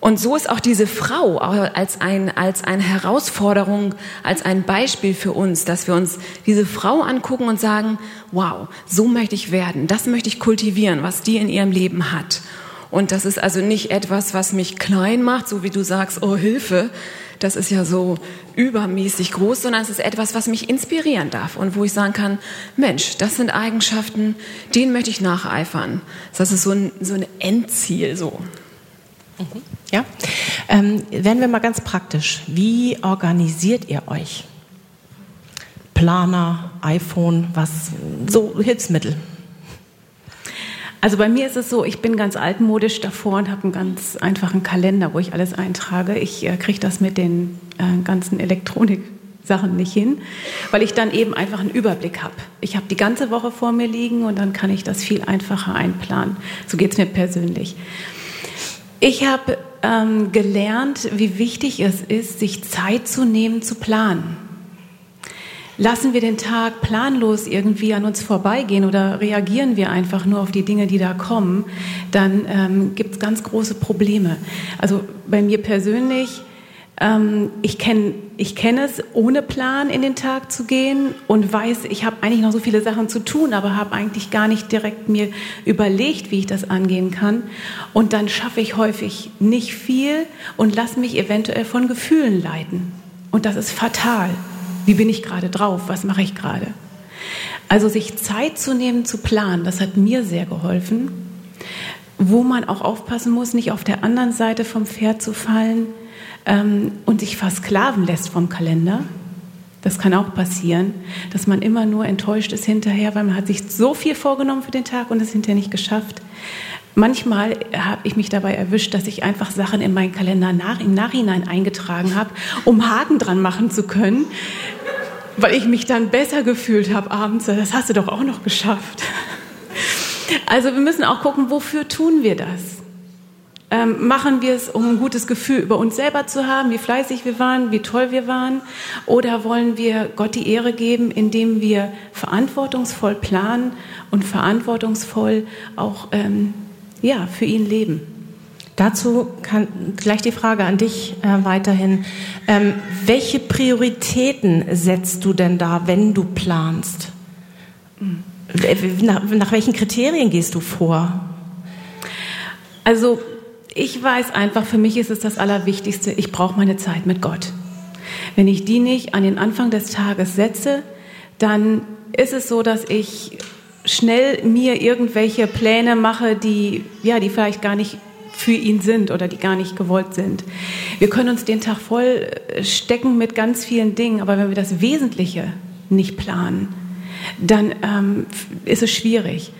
und so ist auch diese Frau als, ein, als eine Herausforderung, als ein Beispiel für uns, dass wir uns diese Frau angucken und sagen, wow, so möchte ich werden, das möchte ich kultivieren, was die in ihrem Leben hat. Und das ist also nicht etwas, was mich klein macht, so wie du sagst, oh Hilfe, das ist ja so übermäßig groß, sondern es ist etwas, was mich inspirieren darf und wo ich sagen kann, Mensch, das sind Eigenschaften, denen möchte ich nacheifern. Das ist so ein, so ein Endziel so. Mhm. Ja, ähm, werden wir mal ganz praktisch. Wie organisiert ihr euch? Planer, iPhone, was so Hilfsmittel? Also bei mir ist es so, ich bin ganz altmodisch davor und habe einen ganz einfachen Kalender, wo ich alles eintrage. Ich äh, kriege das mit den äh, ganzen Elektronik-Sachen nicht hin, weil ich dann eben einfach einen Überblick habe. Ich habe die ganze Woche vor mir liegen und dann kann ich das viel einfacher einplanen. So geht es mir persönlich. Ich habe ähm, gelernt, wie wichtig es ist, sich Zeit zu nehmen, zu planen. lassen wir den Tag planlos irgendwie an uns vorbeigehen oder reagieren wir einfach nur auf die Dinge, die da kommen, dann ähm, gibt es ganz große Probleme. Also bei mir persönlich, ähm, ich kenne ich kenn es, ohne Plan in den Tag zu gehen und weiß, ich habe eigentlich noch so viele Sachen zu tun, aber habe eigentlich gar nicht direkt mir überlegt, wie ich das angehen kann. Und dann schaffe ich häufig nicht viel und lasse mich eventuell von Gefühlen leiten. Und das ist fatal. Wie bin ich gerade drauf? Was mache ich gerade? Also sich Zeit zu nehmen, zu planen, das hat mir sehr geholfen. Wo man auch aufpassen muss, nicht auf der anderen Seite vom Pferd zu fallen ähm, und sich versklaven lässt vom Kalender. Das kann auch passieren, dass man immer nur enttäuscht ist hinterher, weil man hat sich so viel vorgenommen für den Tag und es hinterher nicht geschafft. Manchmal habe ich mich dabei erwischt, dass ich einfach Sachen in meinen Kalender nach, im Nachhinein eingetragen habe, um Haken dran machen zu können, weil ich mich dann besser gefühlt habe abends. Das hast du doch auch noch geschafft. Also wir müssen auch gucken, wofür tun wir das? Ähm, machen wir es, um ein gutes Gefühl über uns selber zu haben, wie fleißig wir waren, wie toll wir waren? Oder wollen wir Gott die Ehre geben, indem wir verantwortungsvoll planen und verantwortungsvoll auch ähm, ja, für ihn leben. Dazu kann gleich die Frage an dich äh, weiterhin. Ähm, welche Prioritäten setzt du denn da, wenn du planst? Mhm. Nach, nach welchen Kriterien gehst du vor? Also ich weiß einfach, für mich ist es das Allerwichtigste, ich brauche meine Zeit mit Gott. Wenn ich die nicht an den Anfang des Tages setze, dann ist es so, dass ich schnell mir irgendwelche Pläne mache, die, ja, die vielleicht gar nicht für ihn sind oder die gar nicht gewollt sind. Wir können uns den Tag voll äh, stecken mit ganz vielen Dingen, aber wenn wir das Wesentliche nicht planen, dann ähm, ist es schwierig.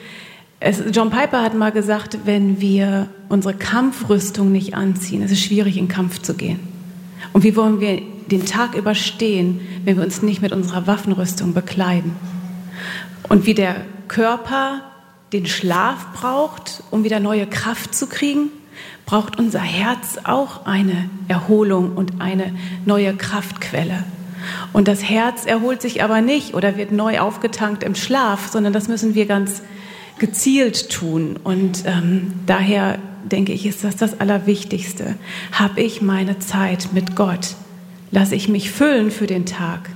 Es, John Piper hat mal gesagt, wenn wir unsere Kampfrüstung nicht anziehen, ist es schwierig, in Kampf zu gehen. Und wie wollen wir den Tag überstehen, wenn wir uns nicht mit unserer Waffenrüstung bekleiden? Und wie der Körper den Schlaf braucht, um wieder neue Kraft zu kriegen, braucht unser Herz auch eine Erholung und eine neue Kraftquelle. Und das Herz erholt sich aber nicht oder wird neu aufgetankt im Schlaf, sondern das müssen wir ganz gezielt tun. Und ähm, daher denke ich, ist das das Allerwichtigste. Habe ich meine Zeit mit Gott? Lasse ich mich füllen für den Tag?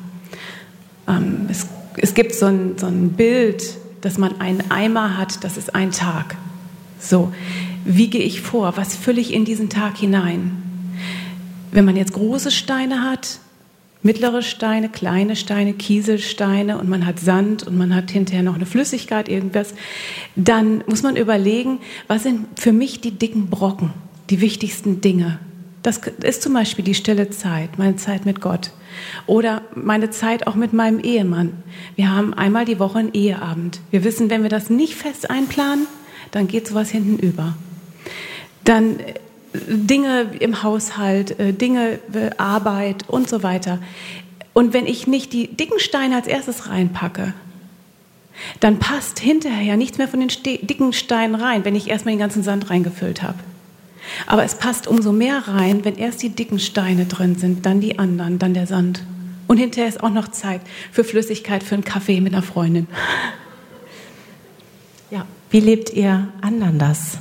Ähm, es, es gibt so ein, so ein Bild, dass man einen Eimer hat, das ist ein Tag. So, wie gehe ich vor? Was fülle ich in diesen Tag hinein? Wenn man jetzt große Steine hat, mittlere Steine, kleine Steine, Kieselsteine und man hat Sand und man hat hinterher noch eine Flüssigkeit, irgendwas, dann muss man überlegen, was sind für mich die dicken Brocken, die wichtigsten Dinge. Das ist zum Beispiel die stille Zeit, meine Zeit mit Gott. Oder meine Zeit auch mit meinem Ehemann. Wir haben einmal die Woche einen Eheabend. Wir wissen, wenn wir das nicht fest einplanen, dann geht sowas hinten über. Dann äh, Dinge im Haushalt, äh, Dinge, äh, Arbeit und so weiter. Und wenn ich nicht die dicken Steine als erstes reinpacke, dann passt hinterher nichts mehr von den dicken Steinen rein, wenn ich erstmal den ganzen Sand reingefüllt habe. Aber es passt umso mehr rein, wenn erst die dicken Steine drin sind, dann die anderen, dann der Sand. Und hinterher ist auch noch Zeit für Flüssigkeit, für einen Kaffee mit einer Freundin. Ja, wie lebt ihr anderen das?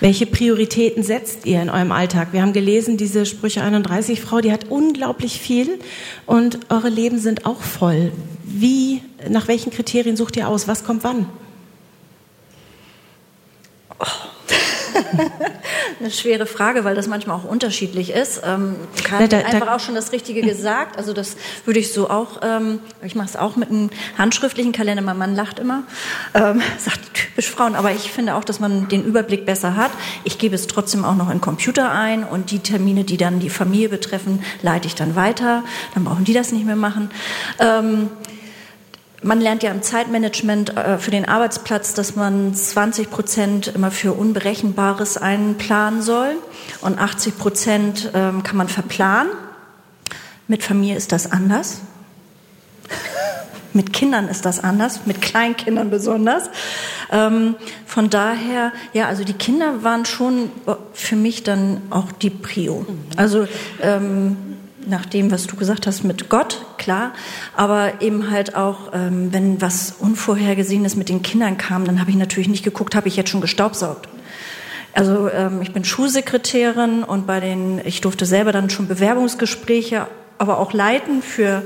Welche Prioritäten setzt ihr in eurem Alltag? Wir haben gelesen, diese Sprüche 31 Frau, die hat unglaublich viel und eure Leben sind auch voll. Wie, nach welchen Kriterien sucht ihr aus? Was kommt wann? Oh. Eine schwere Frage, weil das manchmal auch unterschiedlich ist. Ähm, Karl hat einfach auch schon das Richtige gesagt. Also das würde ich so auch, ähm, ich mache es auch mit einem handschriftlichen Kalender. Mein Mann lacht immer, ähm, sagt typisch Frauen. Aber ich finde auch, dass man den Überblick besser hat. Ich gebe es trotzdem auch noch in Computer ein und die Termine, die dann die Familie betreffen, leite ich dann weiter. Dann brauchen die das nicht mehr machen. Ähm, man lernt ja im Zeitmanagement äh, für den Arbeitsplatz, dass man 20 Prozent immer für Unberechenbares einplanen soll und 80 Prozent ähm, kann man verplanen. Mit Familie ist das anders. mit Kindern ist das anders, mit Kleinkindern besonders. Ähm, von daher, ja, also die Kinder waren schon für mich dann auch die Prio. Also ähm, nach dem, was du gesagt hast, mit Gott, klar, aber eben halt auch, ähm, wenn was Unvorhergesehenes mit den Kindern kam, dann habe ich natürlich nicht geguckt, habe ich jetzt schon gestaubsaugt. Also ähm, ich bin Schulsekretärin und bei den, ich durfte selber dann schon Bewerbungsgespräche, aber auch leiten für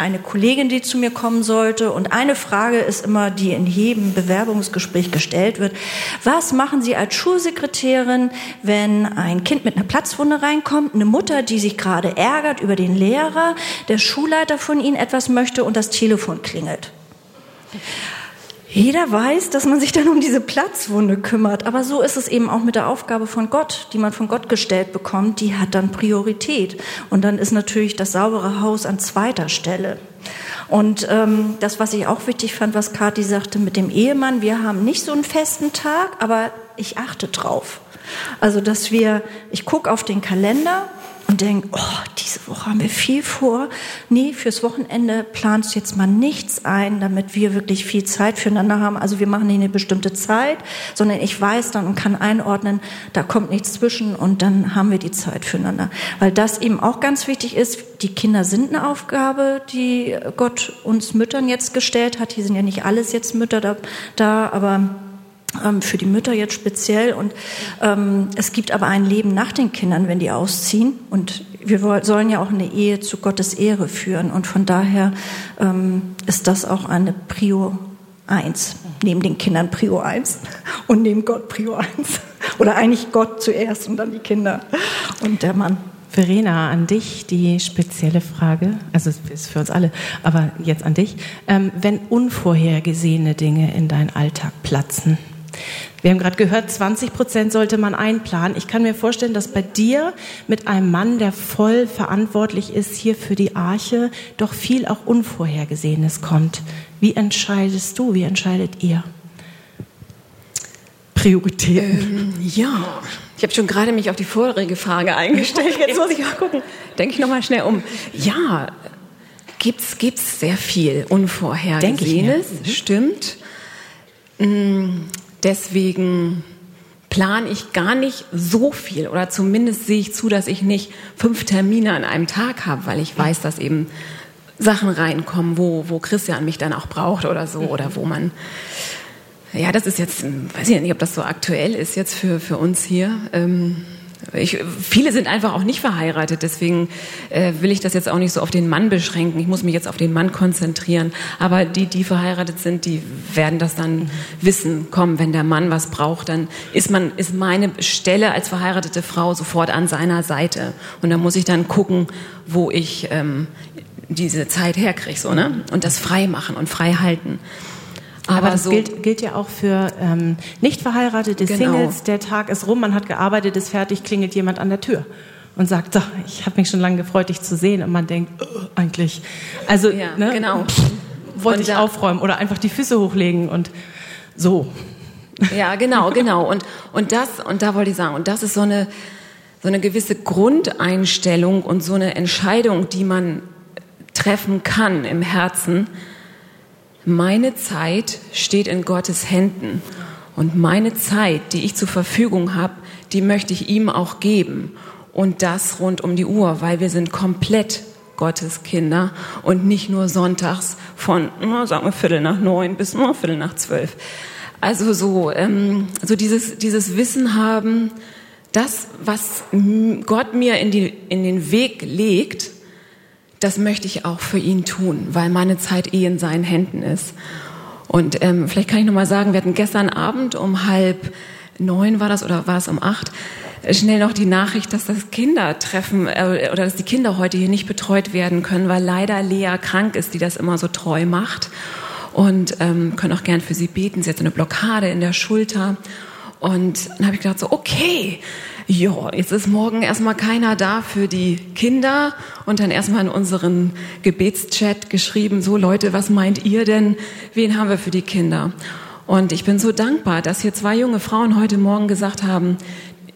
eine Kollegin, die zu mir kommen sollte. Und eine Frage ist immer, die in jedem Bewerbungsgespräch gestellt wird. Was machen Sie als Schulsekretärin, wenn ein Kind mit einer Platzwunde reinkommt, eine Mutter, die sich gerade ärgert über den Lehrer, der Schulleiter von Ihnen etwas möchte und das Telefon klingelt? Jeder weiß, dass man sich dann um diese Platzwunde kümmert, aber so ist es eben auch mit der Aufgabe von Gott, die man von Gott gestellt bekommt, die hat dann Priorität. Und dann ist natürlich das saubere Haus an zweiter Stelle. Und ähm, das, was ich auch wichtig fand, was Kathi sagte mit dem Ehemann, wir haben nicht so einen festen Tag, aber ich achte drauf. Also, dass wir, ich gucke auf den Kalender und denke, oh, diese Woche haben wir viel vor. Nee, fürs Wochenende planst du jetzt mal nichts ein, damit wir wirklich viel Zeit füreinander haben. Also wir machen nicht eine bestimmte Zeit, sondern ich weiß dann und kann einordnen, da kommt nichts zwischen und dann haben wir die Zeit füreinander. Weil das eben auch ganz wichtig ist, die Kinder sind eine Aufgabe, die Gott uns Müttern jetzt gestellt hat. Hier sind ja nicht alles jetzt Mütter da, da aber für die Mütter jetzt speziell. Und ähm, es gibt aber ein Leben nach den Kindern, wenn die ausziehen. Und wir wollen, sollen ja auch eine Ehe zu Gottes Ehre führen. Und von daher ähm, ist das auch eine Prio eins neben den Kindern Prio eins und neben Gott Prio eins Oder eigentlich Gott zuerst und dann die Kinder und der Mann. Verena, an dich die spezielle Frage, also es ist für uns alle, aber jetzt an dich. Ähm, wenn unvorhergesehene Dinge in deinen Alltag platzen, wir haben gerade gehört, 20 Prozent sollte man einplanen. Ich kann mir vorstellen, dass bei dir mit einem Mann, der voll verantwortlich ist hier für die Arche, doch viel auch Unvorhergesehenes kommt. Wie entscheidest du, wie entscheidet ihr? Prioritäten. Ähm, ja, ich habe schon gerade mich auf die vorherige Frage eingestellt. Jetzt muss ich mal gucken. Denke ich nochmal schnell um. Ja, gibt's gibt's sehr viel Unvorhergesehenes. Stimmt. Deswegen plane ich gar nicht so viel oder zumindest sehe ich zu, dass ich nicht fünf Termine an einem Tag habe, weil ich weiß, dass eben Sachen reinkommen, wo, wo Christian mich dann auch braucht oder so oder wo man ja, das ist jetzt, weiß ich nicht, ob das so aktuell ist jetzt für, für uns hier. Ähm, ich, viele sind einfach auch nicht verheiratet, deswegen äh, will ich das jetzt auch nicht so auf den Mann beschränken. Ich muss mich jetzt auf den Mann konzentrieren. Aber die, die verheiratet sind, die werden das dann wissen. Komm, wenn der Mann was braucht, dann ist man, ist meine Stelle als verheiratete Frau sofort an seiner Seite. Und da muss ich dann gucken, wo ich ähm, diese Zeit herkriege, so ne? Und das frei machen und frei halten. Aber, Aber das so gilt, gilt, ja auch für ähm, nicht verheiratete genau. Singles. Der Tag ist rum, man hat gearbeitet, ist fertig, klingelt jemand an der Tür und sagt, so, ich habe mich schon lange gefreut, dich zu sehen. Und man denkt, oh, eigentlich, also ja, ne, genau. wollte ich aufräumen oder einfach die Füße hochlegen und so. Ja, genau, genau. Und und das und da wollte ich sagen, und das ist so eine so eine gewisse Grundeinstellung und so eine Entscheidung, die man treffen kann im Herzen meine Zeit steht in Gottes Händen. Und meine Zeit, die ich zur Verfügung habe, die möchte ich ihm auch geben. Und das rund um die Uhr, weil wir sind komplett Gottes Kinder und nicht nur sonntags von, sagen wir, Viertel nach neun bis nur Viertel nach zwölf. Also so, ähm, so dieses, dieses Wissen haben, das, was Gott mir in, die, in den Weg legt, das möchte ich auch für ihn tun, weil meine Zeit eh in seinen Händen ist. Und ähm, vielleicht kann ich noch mal sagen, wir hatten gestern Abend um halb neun war das oder war es um acht äh, schnell noch die Nachricht, dass das Kindertreffen äh, oder dass die Kinder heute hier nicht betreut werden können, weil leider Lea krank ist, die das immer so treu macht. Und ähm, können auch gern für sie beten. Sie hat so eine Blockade in der Schulter. Und dann habe ich gedacht so, okay, ja, jetzt ist morgen erstmal keiner da für die Kinder und dann erstmal in unseren Gebetschat geschrieben, so Leute, was meint ihr denn, wen haben wir für die Kinder? Und ich bin so dankbar, dass hier zwei junge Frauen heute Morgen gesagt haben,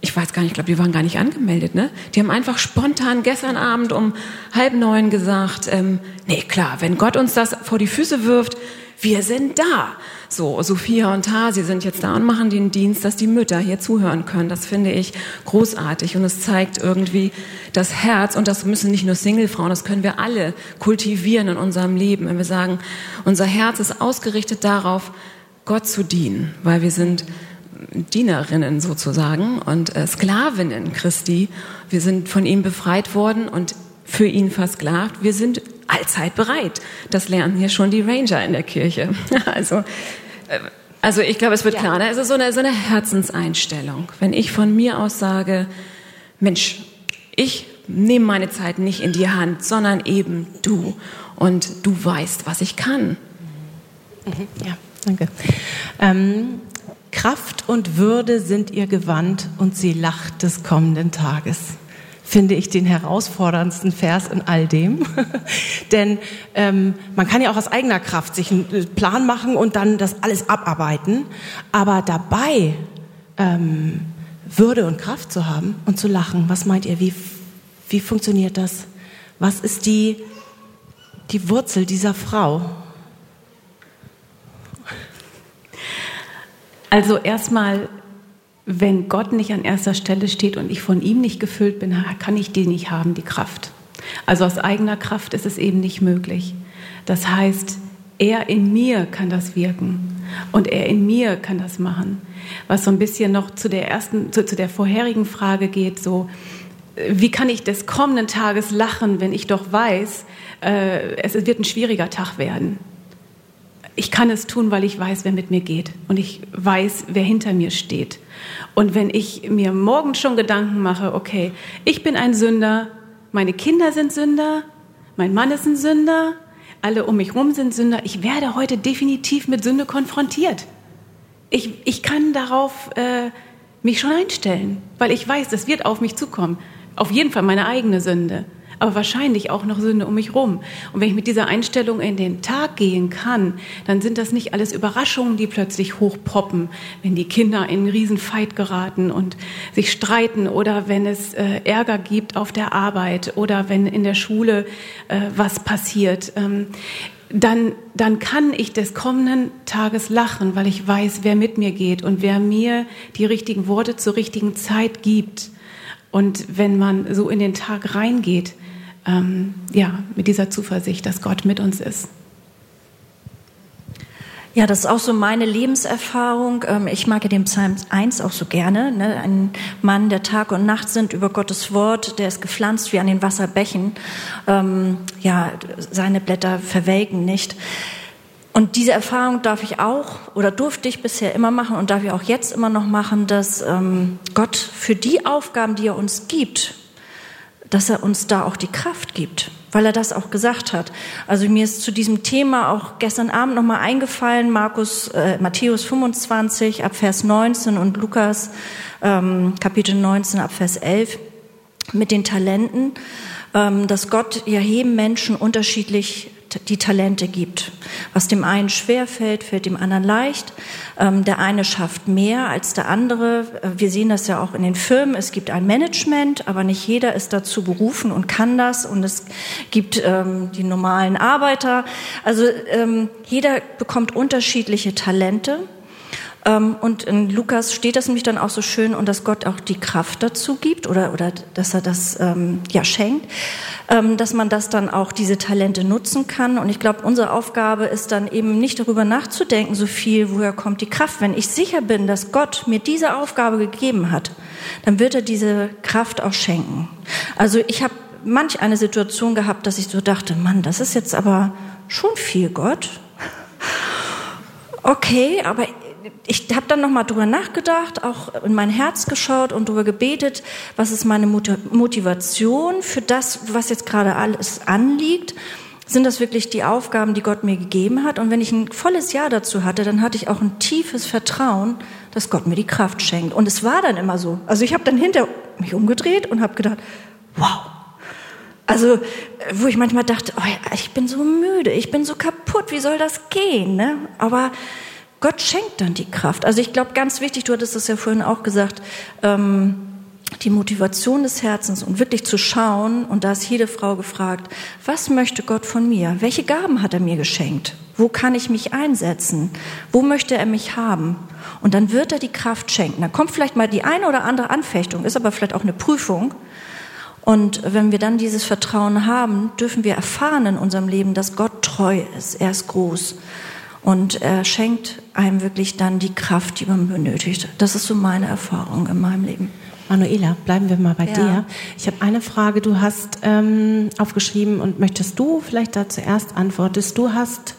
ich weiß gar nicht, ich glaube, die waren gar nicht angemeldet, ne? Die haben einfach spontan gestern Abend um halb neun gesagt, ähm, nee, klar, wenn Gott uns das vor die Füße wirft, wir sind da. So, Sophia und Tasi sind jetzt da und machen den Dienst, dass die Mütter hier zuhören können. Das finde ich großartig und es zeigt irgendwie das Herz und das müssen nicht nur Singlefrauen, das können wir alle kultivieren in unserem Leben, wenn wir sagen, unser Herz ist ausgerichtet darauf, Gott zu dienen, weil wir sind Dienerinnen sozusagen und äh, Sklavinnen Christi. Wir sind von ihm befreit worden und für ihn versklavt. Wir sind allzeit bereit. Das lernen hier schon die Ranger in der Kirche. Also, äh, also ich glaube, es wird ja. klar. Es ist so eine, so eine Herzenseinstellung. Wenn ich von mir aus sage, Mensch, ich nehme meine Zeit nicht in die Hand, sondern eben du. Und du weißt, was ich kann. Mhm. Ja, danke. Ähm, Kraft und Würde sind ihr Gewand und sie lacht des kommenden Tages finde ich den herausforderndsten Vers in all dem. Denn ähm, man kann ja auch aus eigener Kraft sich einen Plan machen und dann das alles abarbeiten. Aber dabei ähm, Würde und Kraft zu haben und zu lachen, was meint ihr, wie, wie funktioniert das? Was ist die, die Wurzel dieser Frau? Also erstmal wenn Gott nicht an erster Stelle steht und ich von ihm nicht gefüllt bin, kann ich die nicht haben, die Kraft. Also aus eigener Kraft ist es eben nicht möglich. Das heißt, er in mir kann das wirken und er in mir kann das machen. Was so ein bisschen noch zu der ersten, zu, zu der vorherigen Frage geht, so, wie kann ich des kommenden Tages lachen, wenn ich doch weiß, äh, es wird ein schwieriger Tag werden? Ich kann es tun, weil ich weiß, wer mit mir geht und ich weiß, wer hinter mir steht. Und wenn ich mir morgen schon Gedanken mache, okay, ich bin ein Sünder, meine Kinder sind Sünder, mein Mann ist ein Sünder, alle um mich herum sind Sünder, ich werde heute definitiv mit Sünde konfrontiert. Ich, ich kann darauf äh, mich schon einstellen, weil ich weiß, das wird auf mich zukommen. Auf jeden Fall meine eigene Sünde aber wahrscheinlich auch noch Sünde um mich rum. Und wenn ich mit dieser Einstellung in den Tag gehen kann, dann sind das nicht alles Überraschungen, die plötzlich hochpoppen, wenn die Kinder in einen Riesenfight geraten und sich streiten oder wenn es äh, Ärger gibt auf der Arbeit oder wenn in der Schule äh, was passiert. Ähm, dann, dann kann ich des kommenden Tages lachen, weil ich weiß, wer mit mir geht und wer mir die richtigen Worte zur richtigen Zeit gibt. Und wenn man so in den Tag reingeht, ähm, ja, mit dieser Zuversicht, dass Gott mit uns ist. Ja, das ist auch so meine Lebenserfahrung. Ähm, ich mag ja den Psalm 1 auch so gerne. Ne? Ein Mann, der Tag und Nacht sind über Gottes Wort, der ist gepflanzt wie an den Wasserbächen. Ähm, ja, seine Blätter verwelken nicht. Und diese Erfahrung darf ich auch oder durfte ich bisher immer machen und darf ich auch jetzt immer noch machen, dass ähm, Gott für die Aufgaben, die er uns gibt, dass er uns da auch die Kraft gibt, weil er das auch gesagt hat. Also mir ist zu diesem Thema auch gestern Abend nochmal eingefallen, Markus, äh, Matthäus 25 ab Vers 19 und Lukas ähm, Kapitel 19 ab Vers 11 mit den Talenten, ähm, dass Gott ja jedem Menschen unterschiedlich die Talente gibt. Was dem einen schwer fällt, fällt dem anderen leicht. Ähm, der eine schafft mehr als der andere. Äh, wir sehen das ja auch in den Firmen. Es gibt ein Management, aber nicht jeder ist dazu berufen und kann das. Und es gibt ähm, die normalen Arbeiter. Also ähm, jeder bekommt unterschiedliche Talente. Ähm, und in Lukas steht das nämlich dann auch so schön und dass Gott auch die Kraft dazu gibt oder, oder dass er das ähm, ja schenkt, ähm, dass man das dann auch diese Talente nutzen kann. Und ich glaube, unsere Aufgabe ist dann eben nicht darüber nachzudenken, so viel, woher kommt die Kraft. Wenn ich sicher bin, dass Gott mir diese Aufgabe gegeben hat, dann wird er diese Kraft auch schenken. Also ich habe manch eine Situation gehabt, dass ich so dachte, Mann, das ist jetzt aber schon viel Gott. Okay, aber ich habe dann nochmal drüber nachgedacht, auch in mein Herz geschaut und drüber gebetet, was ist meine Motivation für das, was jetzt gerade alles anliegt. Sind das wirklich die Aufgaben, die Gott mir gegeben hat? Und wenn ich ein volles Ja dazu hatte, dann hatte ich auch ein tiefes Vertrauen, dass Gott mir die Kraft schenkt. Und es war dann immer so. Also ich habe dann hinter mich umgedreht und habe gedacht, wow. Also wo ich manchmal dachte, oh, ich bin so müde, ich bin so kaputt, wie soll das gehen? Ne? Aber Gott schenkt dann die Kraft. Also ich glaube, ganz wichtig, du hattest es ja vorhin auch gesagt, ähm, die Motivation des Herzens und wirklich zu schauen, und da ist jede Frau gefragt, was möchte Gott von mir? Welche Gaben hat er mir geschenkt? Wo kann ich mich einsetzen? Wo möchte er mich haben? Und dann wird er die Kraft schenken. Da kommt vielleicht mal die eine oder andere Anfechtung, ist aber vielleicht auch eine Prüfung. Und wenn wir dann dieses Vertrauen haben, dürfen wir erfahren in unserem Leben, dass Gott treu ist. Er ist groß. Und er schenkt einem wirklich dann die Kraft, die man benötigt. Das ist so meine Erfahrung in meinem Leben. Manuela, bleiben wir mal bei ja. dir. Ich habe eine Frage. Du hast ähm, aufgeschrieben und möchtest du vielleicht da zuerst antwortest. Du hast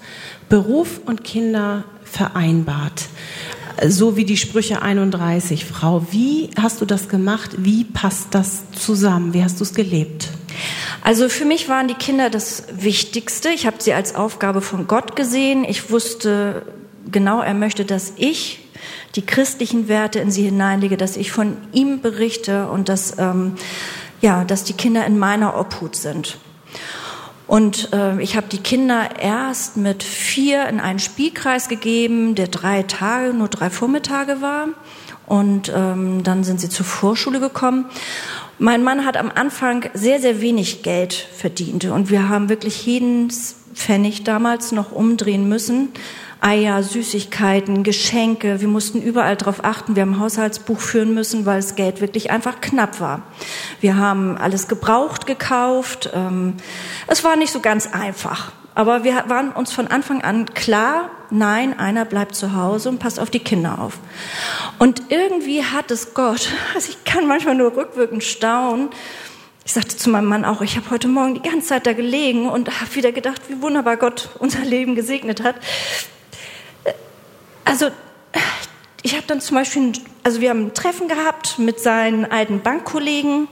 Beruf und Kinder vereinbart. So wie die Sprüche 31, Frau. Wie hast du das gemacht? Wie passt das zusammen? Wie hast du es gelebt? Also für mich waren die Kinder das Wichtigste. Ich habe sie als Aufgabe von Gott gesehen. Ich wusste genau, er möchte, dass ich die christlichen Werte in sie hineinlege, dass ich von ihm berichte und dass, ähm, ja, dass die Kinder in meiner Obhut sind. Und äh, ich habe die Kinder erst mit vier in einen Spielkreis gegeben, der drei Tage, nur drei Vormittage war. Und ähm, dann sind sie zur Vorschule gekommen. Mein Mann hat am Anfang sehr, sehr wenig Geld verdient. Und wir haben wirklich jeden Pfennig damals noch umdrehen müssen. Eier, Süßigkeiten, Geschenke. Wir mussten überall darauf achten. Wir haben Haushaltsbuch führen müssen, weil das Geld wirklich einfach knapp war. Wir haben alles gebraucht gekauft. Ähm, es war nicht so ganz einfach. Aber wir waren uns von Anfang an klar, nein, einer bleibt zu Hause und passt auf die Kinder auf. Und irgendwie hat es Gott, also ich kann manchmal nur rückwirkend staunen, ich sagte zu meinem Mann auch, ich habe heute Morgen die ganze Zeit da gelegen und habe wieder gedacht, wie wunderbar Gott unser Leben gesegnet hat. Also ich habe dann zum Beispiel, also wir haben ein Treffen gehabt mit seinen alten Bankkollegen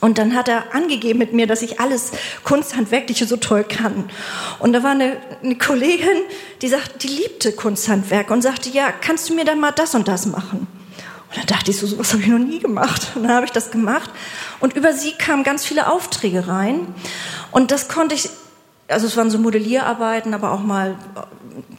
und dann hat er angegeben mit mir, dass ich alles Kunsthandwerkliche so toll kann. Und da war eine, eine Kollegin, die sagt, die liebte Kunsthandwerk und sagte, ja, kannst du mir dann mal das und das machen? Und dann dachte ich so, sowas habe ich noch nie gemacht. Und dann habe ich das gemacht. Und über sie kamen ganz viele Aufträge rein. Und das konnte ich, also es waren so Modellierarbeiten, aber auch mal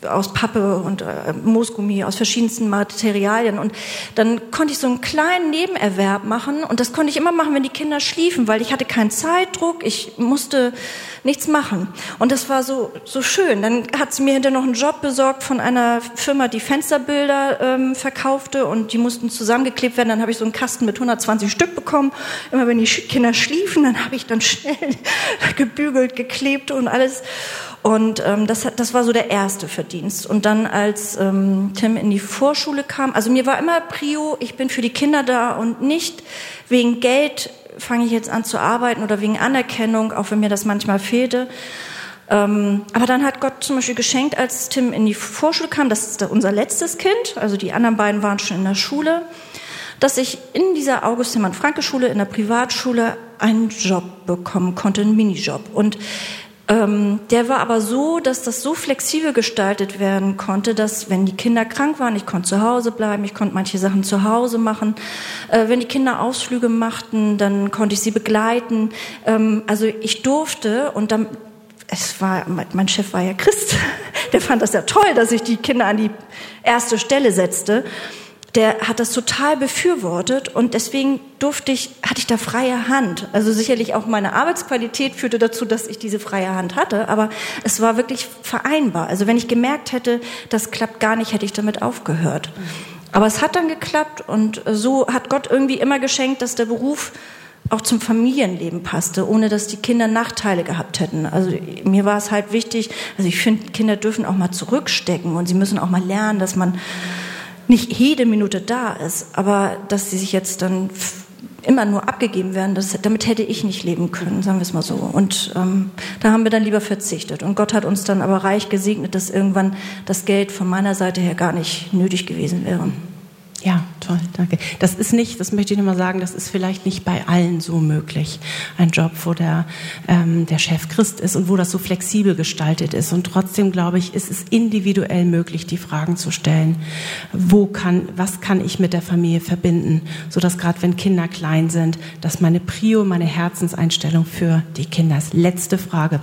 aus Pappe und äh, Moosgummi, aus verschiedensten Materialien. Und dann konnte ich so einen kleinen Nebenerwerb machen und das konnte ich immer machen, wenn die Kinder schliefen, weil ich hatte keinen Zeitdruck, ich musste nichts machen. Und das war so, so schön. Dann hat sie mir hinterher noch einen Job besorgt von einer Firma, die Fensterbilder ähm, verkaufte und die mussten zusammengeklebt werden. Dann habe ich so einen Kasten mit 120 Stück bekommen. Immer wenn die Kinder schliefen, dann habe ich dann schnell gebügelt, geklebt und alles. Und ähm, das, das war so der erste Verdienst. Und dann, als ähm, Tim in die Vorschule kam, also mir war immer Prio, ich bin für die Kinder da und nicht wegen Geld fange ich jetzt an zu arbeiten oder wegen Anerkennung, auch wenn mir das manchmal fehlte. Ähm, aber dann hat Gott zum Beispiel geschenkt, als Tim in die Vorschule kam, das ist unser letztes Kind, also die anderen beiden waren schon in der Schule, dass ich in dieser August-Himmann-Franke-Schule, in der Privatschule, einen Job bekommen konnte, einen Minijob. Und ähm, der war aber so, dass das so flexibel gestaltet werden konnte, dass wenn die Kinder krank waren, ich konnte zu Hause bleiben, ich konnte manche Sachen zu Hause machen. Äh, wenn die Kinder Ausflüge machten, dann konnte ich sie begleiten. Ähm, also ich durfte und dann, es war, mein Chef war ja Christ, der fand das ja toll, dass ich die Kinder an die erste Stelle setzte der hat das total befürwortet und deswegen durfte ich, hatte ich da freie Hand. Also sicherlich auch meine Arbeitsqualität führte dazu, dass ich diese freie Hand hatte, aber es war wirklich vereinbar. Also wenn ich gemerkt hätte, das klappt gar nicht, hätte ich damit aufgehört. Aber es hat dann geklappt und so hat Gott irgendwie immer geschenkt, dass der Beruf auch zum Familienleben passte, ohne dass die Kinder Nachteile gehabt hätten. Also mir war es halt wichtig, also ich finde, Kinder dürfen auch mal zurückstecken und sie müssen auch mal lernen, dass man nicht jede Minute da ist, aber dass sie sich jetzt dann immer nur abgegeben werden, das, damit hätte ich nicht leben können, sagen wir es mal so. Und ähm, da haben wir dann lieber verzichtet. Und Gott hat uns dann aber reich gesegnet, dass irgendwann das Geld von meiner Seite her gar nicht nötig gewesen wäre. Ja, toll, danke. Das ist nicht, das möchte ich nochmal sagen, das ist vielleicht nicht bei allen so möglich. Ein Job, wo der, ähm, der Chef Christ ist und wo das so flexibel gestaltet ist. Und trotzdem, glaube ich, ist es individuell möglich, die Fragen zu stellen. Wo kann, was kann ich mit der Familie verbinden? Sodass gerade wenn Kinder klein sind, dass meine Prio, meine Herzenseinstellung für die Kinder ist. Letzte Frage.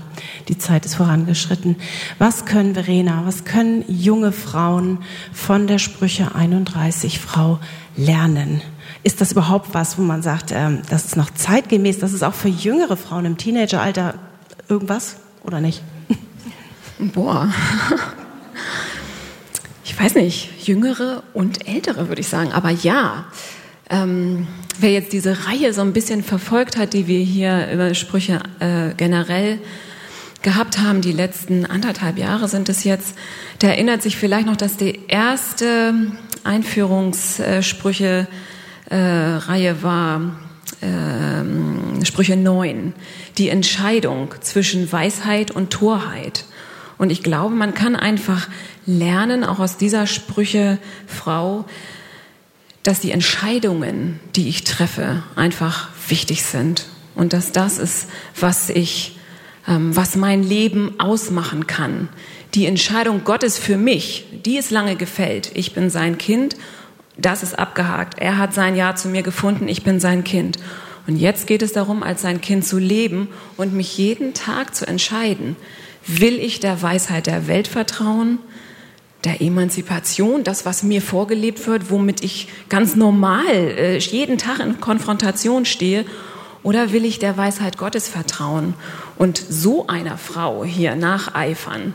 Die Zeit ist vorangeschritten. Was können Verena, was können junge Frauen von der Sprüche 31 Frau lernen. ist das überhaupt was, wo man sagt, ähm, das ist noch zeitgemäß, das ist auch für jüngere Frauen im Teenageralter irgendwas oder nicht? Boah. Ich weiß nicht, jüngere und ältere würde ich sagen, aber ja. Ähm, wer jetzt diese Reihe so ein bisschen verfolgt hat, die wir hier über Sprüche äh, generell gehabt haben, die letzten anderthalb Jahre sind es jetzt, der erinnert sich vielleicht noch, dass die erste Einführungssprüche äh, Reihe war äh, Sprüche 9, die Entscheidung zwischen Weisheit und Torheit. Und ich glaube, man kann einfach lernen, auch aus dieser Sprüche Frau, dass die Entscheidungen, die ich treffe, einfach wichtig sind. Und dass das ist, was ich, ähm, was mein Leben ausmachen kann. Die Entscheidung Gottes für mich, die ist lange gefällt. Ich bin sein Kind das ist abgehakt. Er hat sein Ja zu mir gefunden, ich bin sein Kind. Und jetzt geht es darum, als sein Kind zu leben und mich jeden Tag zu entscheiden. Will ich der Weisheit der Welt vertrauen, der Emanzipation, das, was mir vorgelebt wird, womit ich ganz normal äh, jeden Tag in Konfrontation stehe, oder will ich der Weisheit Gottes vertrauen und so einer Frau hier nacheifern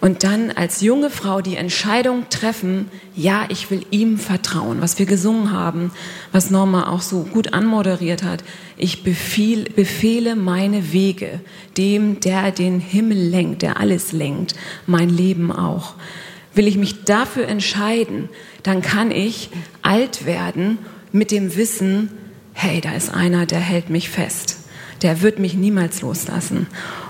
und dann als junge Frau die Entscheidung treffen, ja, ich will ihm vertrauen, was wir gesungen haben, was Norma auch so gut anmoderiert hat. Ich befehl, befehle meine Wege dem, der den Himmel lenkt, der alles lenkt, mein Leben auch. Will ich mich dafür entscheiden, dann kann ich alt werden mit dem Wissen, hey, da ist einer, der hält mich fest. Der wird mich niemals loslassen.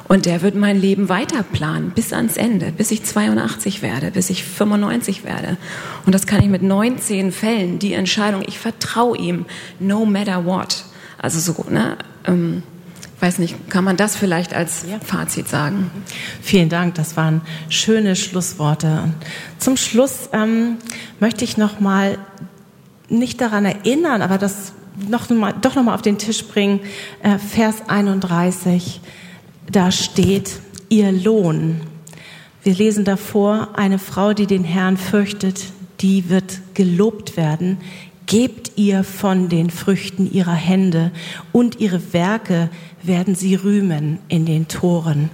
Und der wird mein Leben weiter planen bis ans Ende, bis ich 82 werde, bis ich 95 werde. Und das kann ich mit 19 Fällen, die Entscheidung, ich vertraue ihm, no matter what. Also so, ne? Ähm, weiß nicht, kann man das vielleicht als ja. Fazit sagen? Vielen Dank, das waren schöne Schlussworte. Und zum Schluss ähm, möchte ich noch mal nicht daran erinnern, aber das noch mal, doch noch mal auf den Tisch bringen. Äh, Vers 31 da steht ihr Lohn. Wir lesen davor, eine Frau, die den Herrn fürchtet, die wird gelobt werden. Gebt ihr von den Früchten ihrer Hände und ihre Werke werden sie rühmen in den Toren.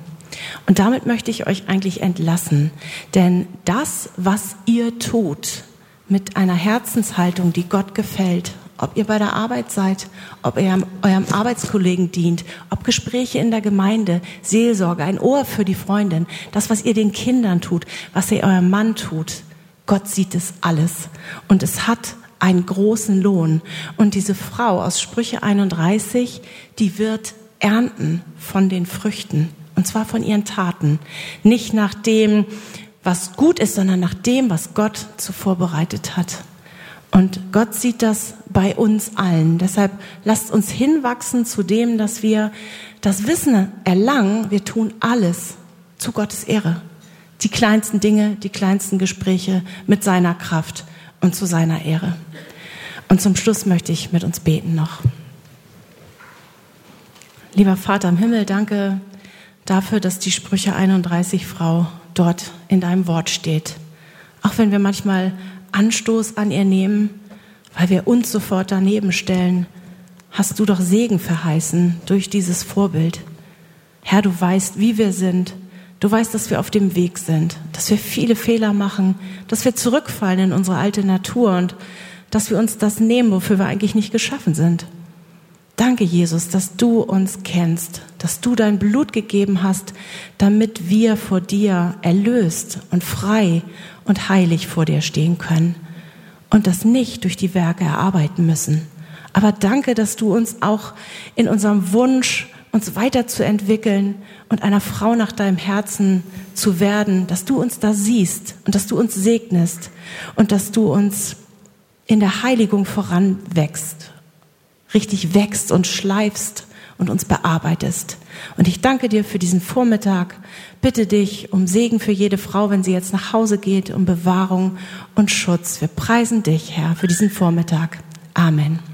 Und damit möchte ich euch eigentlich entlassen, denn das, was ihr tut, mit einer Herzenshaltung, die Gott gefällt ob ihr bei der Arbeit seid, ob ihr eurem Arbeitskollegen dient, ob Gespräche in der Gemeinde, Seelsorge, ein Ohr für die Freundin, das, was ihr den Kindern tut, was ihr eurem Mann tut. Gott sieht es alles. Und es hat einen großen Lohn. Und diese Frau aus Sprüche 31, die wird ernten von den Früchten. Und zwar von ihren Taten. Nicht nach dem, was gut ist, sondern nach dem, was Gott zuvor bereitet hat. Und Gott sieht das bei uns allen. Deshalb lasst uns hinwachsen zu dem, dass wir das Wissen erlangen. Wir tun alles zu Gottes Ehre. Die kleinsten Dinge, die kleinsten Gespräche mit seiner Kraft und zu seiner Ehre. Und zum Schluss möchte ich mit uns beten noch. Lieber Vater im Himmel, danke dafür, dass die Sprüche 31 Frau dort in deinem Wort steht. Auch wenn wir manchmal Anstoß an ihr nehmen, weil wir uns sofort daneben stellen, hast du doch Segen verheißen durch dieses Vorbild. Herr, du weißt, wie wir sind. Du weißt, dass wir auf dem Weg sind, dass wir viele Fehler machen, dass wir zurückfallen in unsere alte Natur und dass wir uns das nehmen, wofür wir eigentlich nicht geschaffen sind. Danke, Jesus, dass du uns kennst, dass du dein Blut gegeben hast, damit wir vor dir erlöst und frei und heilig vor dir stehen können und das nicht durch die Werke erarbeiten müssen. Aber danke, dass du uns auch in unserem Wunsch, uns weiterzuentwickeln und einer Frau nach deinem Herzen zu werden, dass du uns da siehst und dass du uns segnest und dass du uns in der Heiligung voranwächst, richtig wächst und schleifst und uns bearbeitest. Und ich danke dir für diesen Vormittag. Bitte dich um Segen für jede Frau, wenn sie jetzt nach Hause geht, um Bewahrung und Schutz. Wir preisen dich, Herr, für diesen Vormittag. Amen.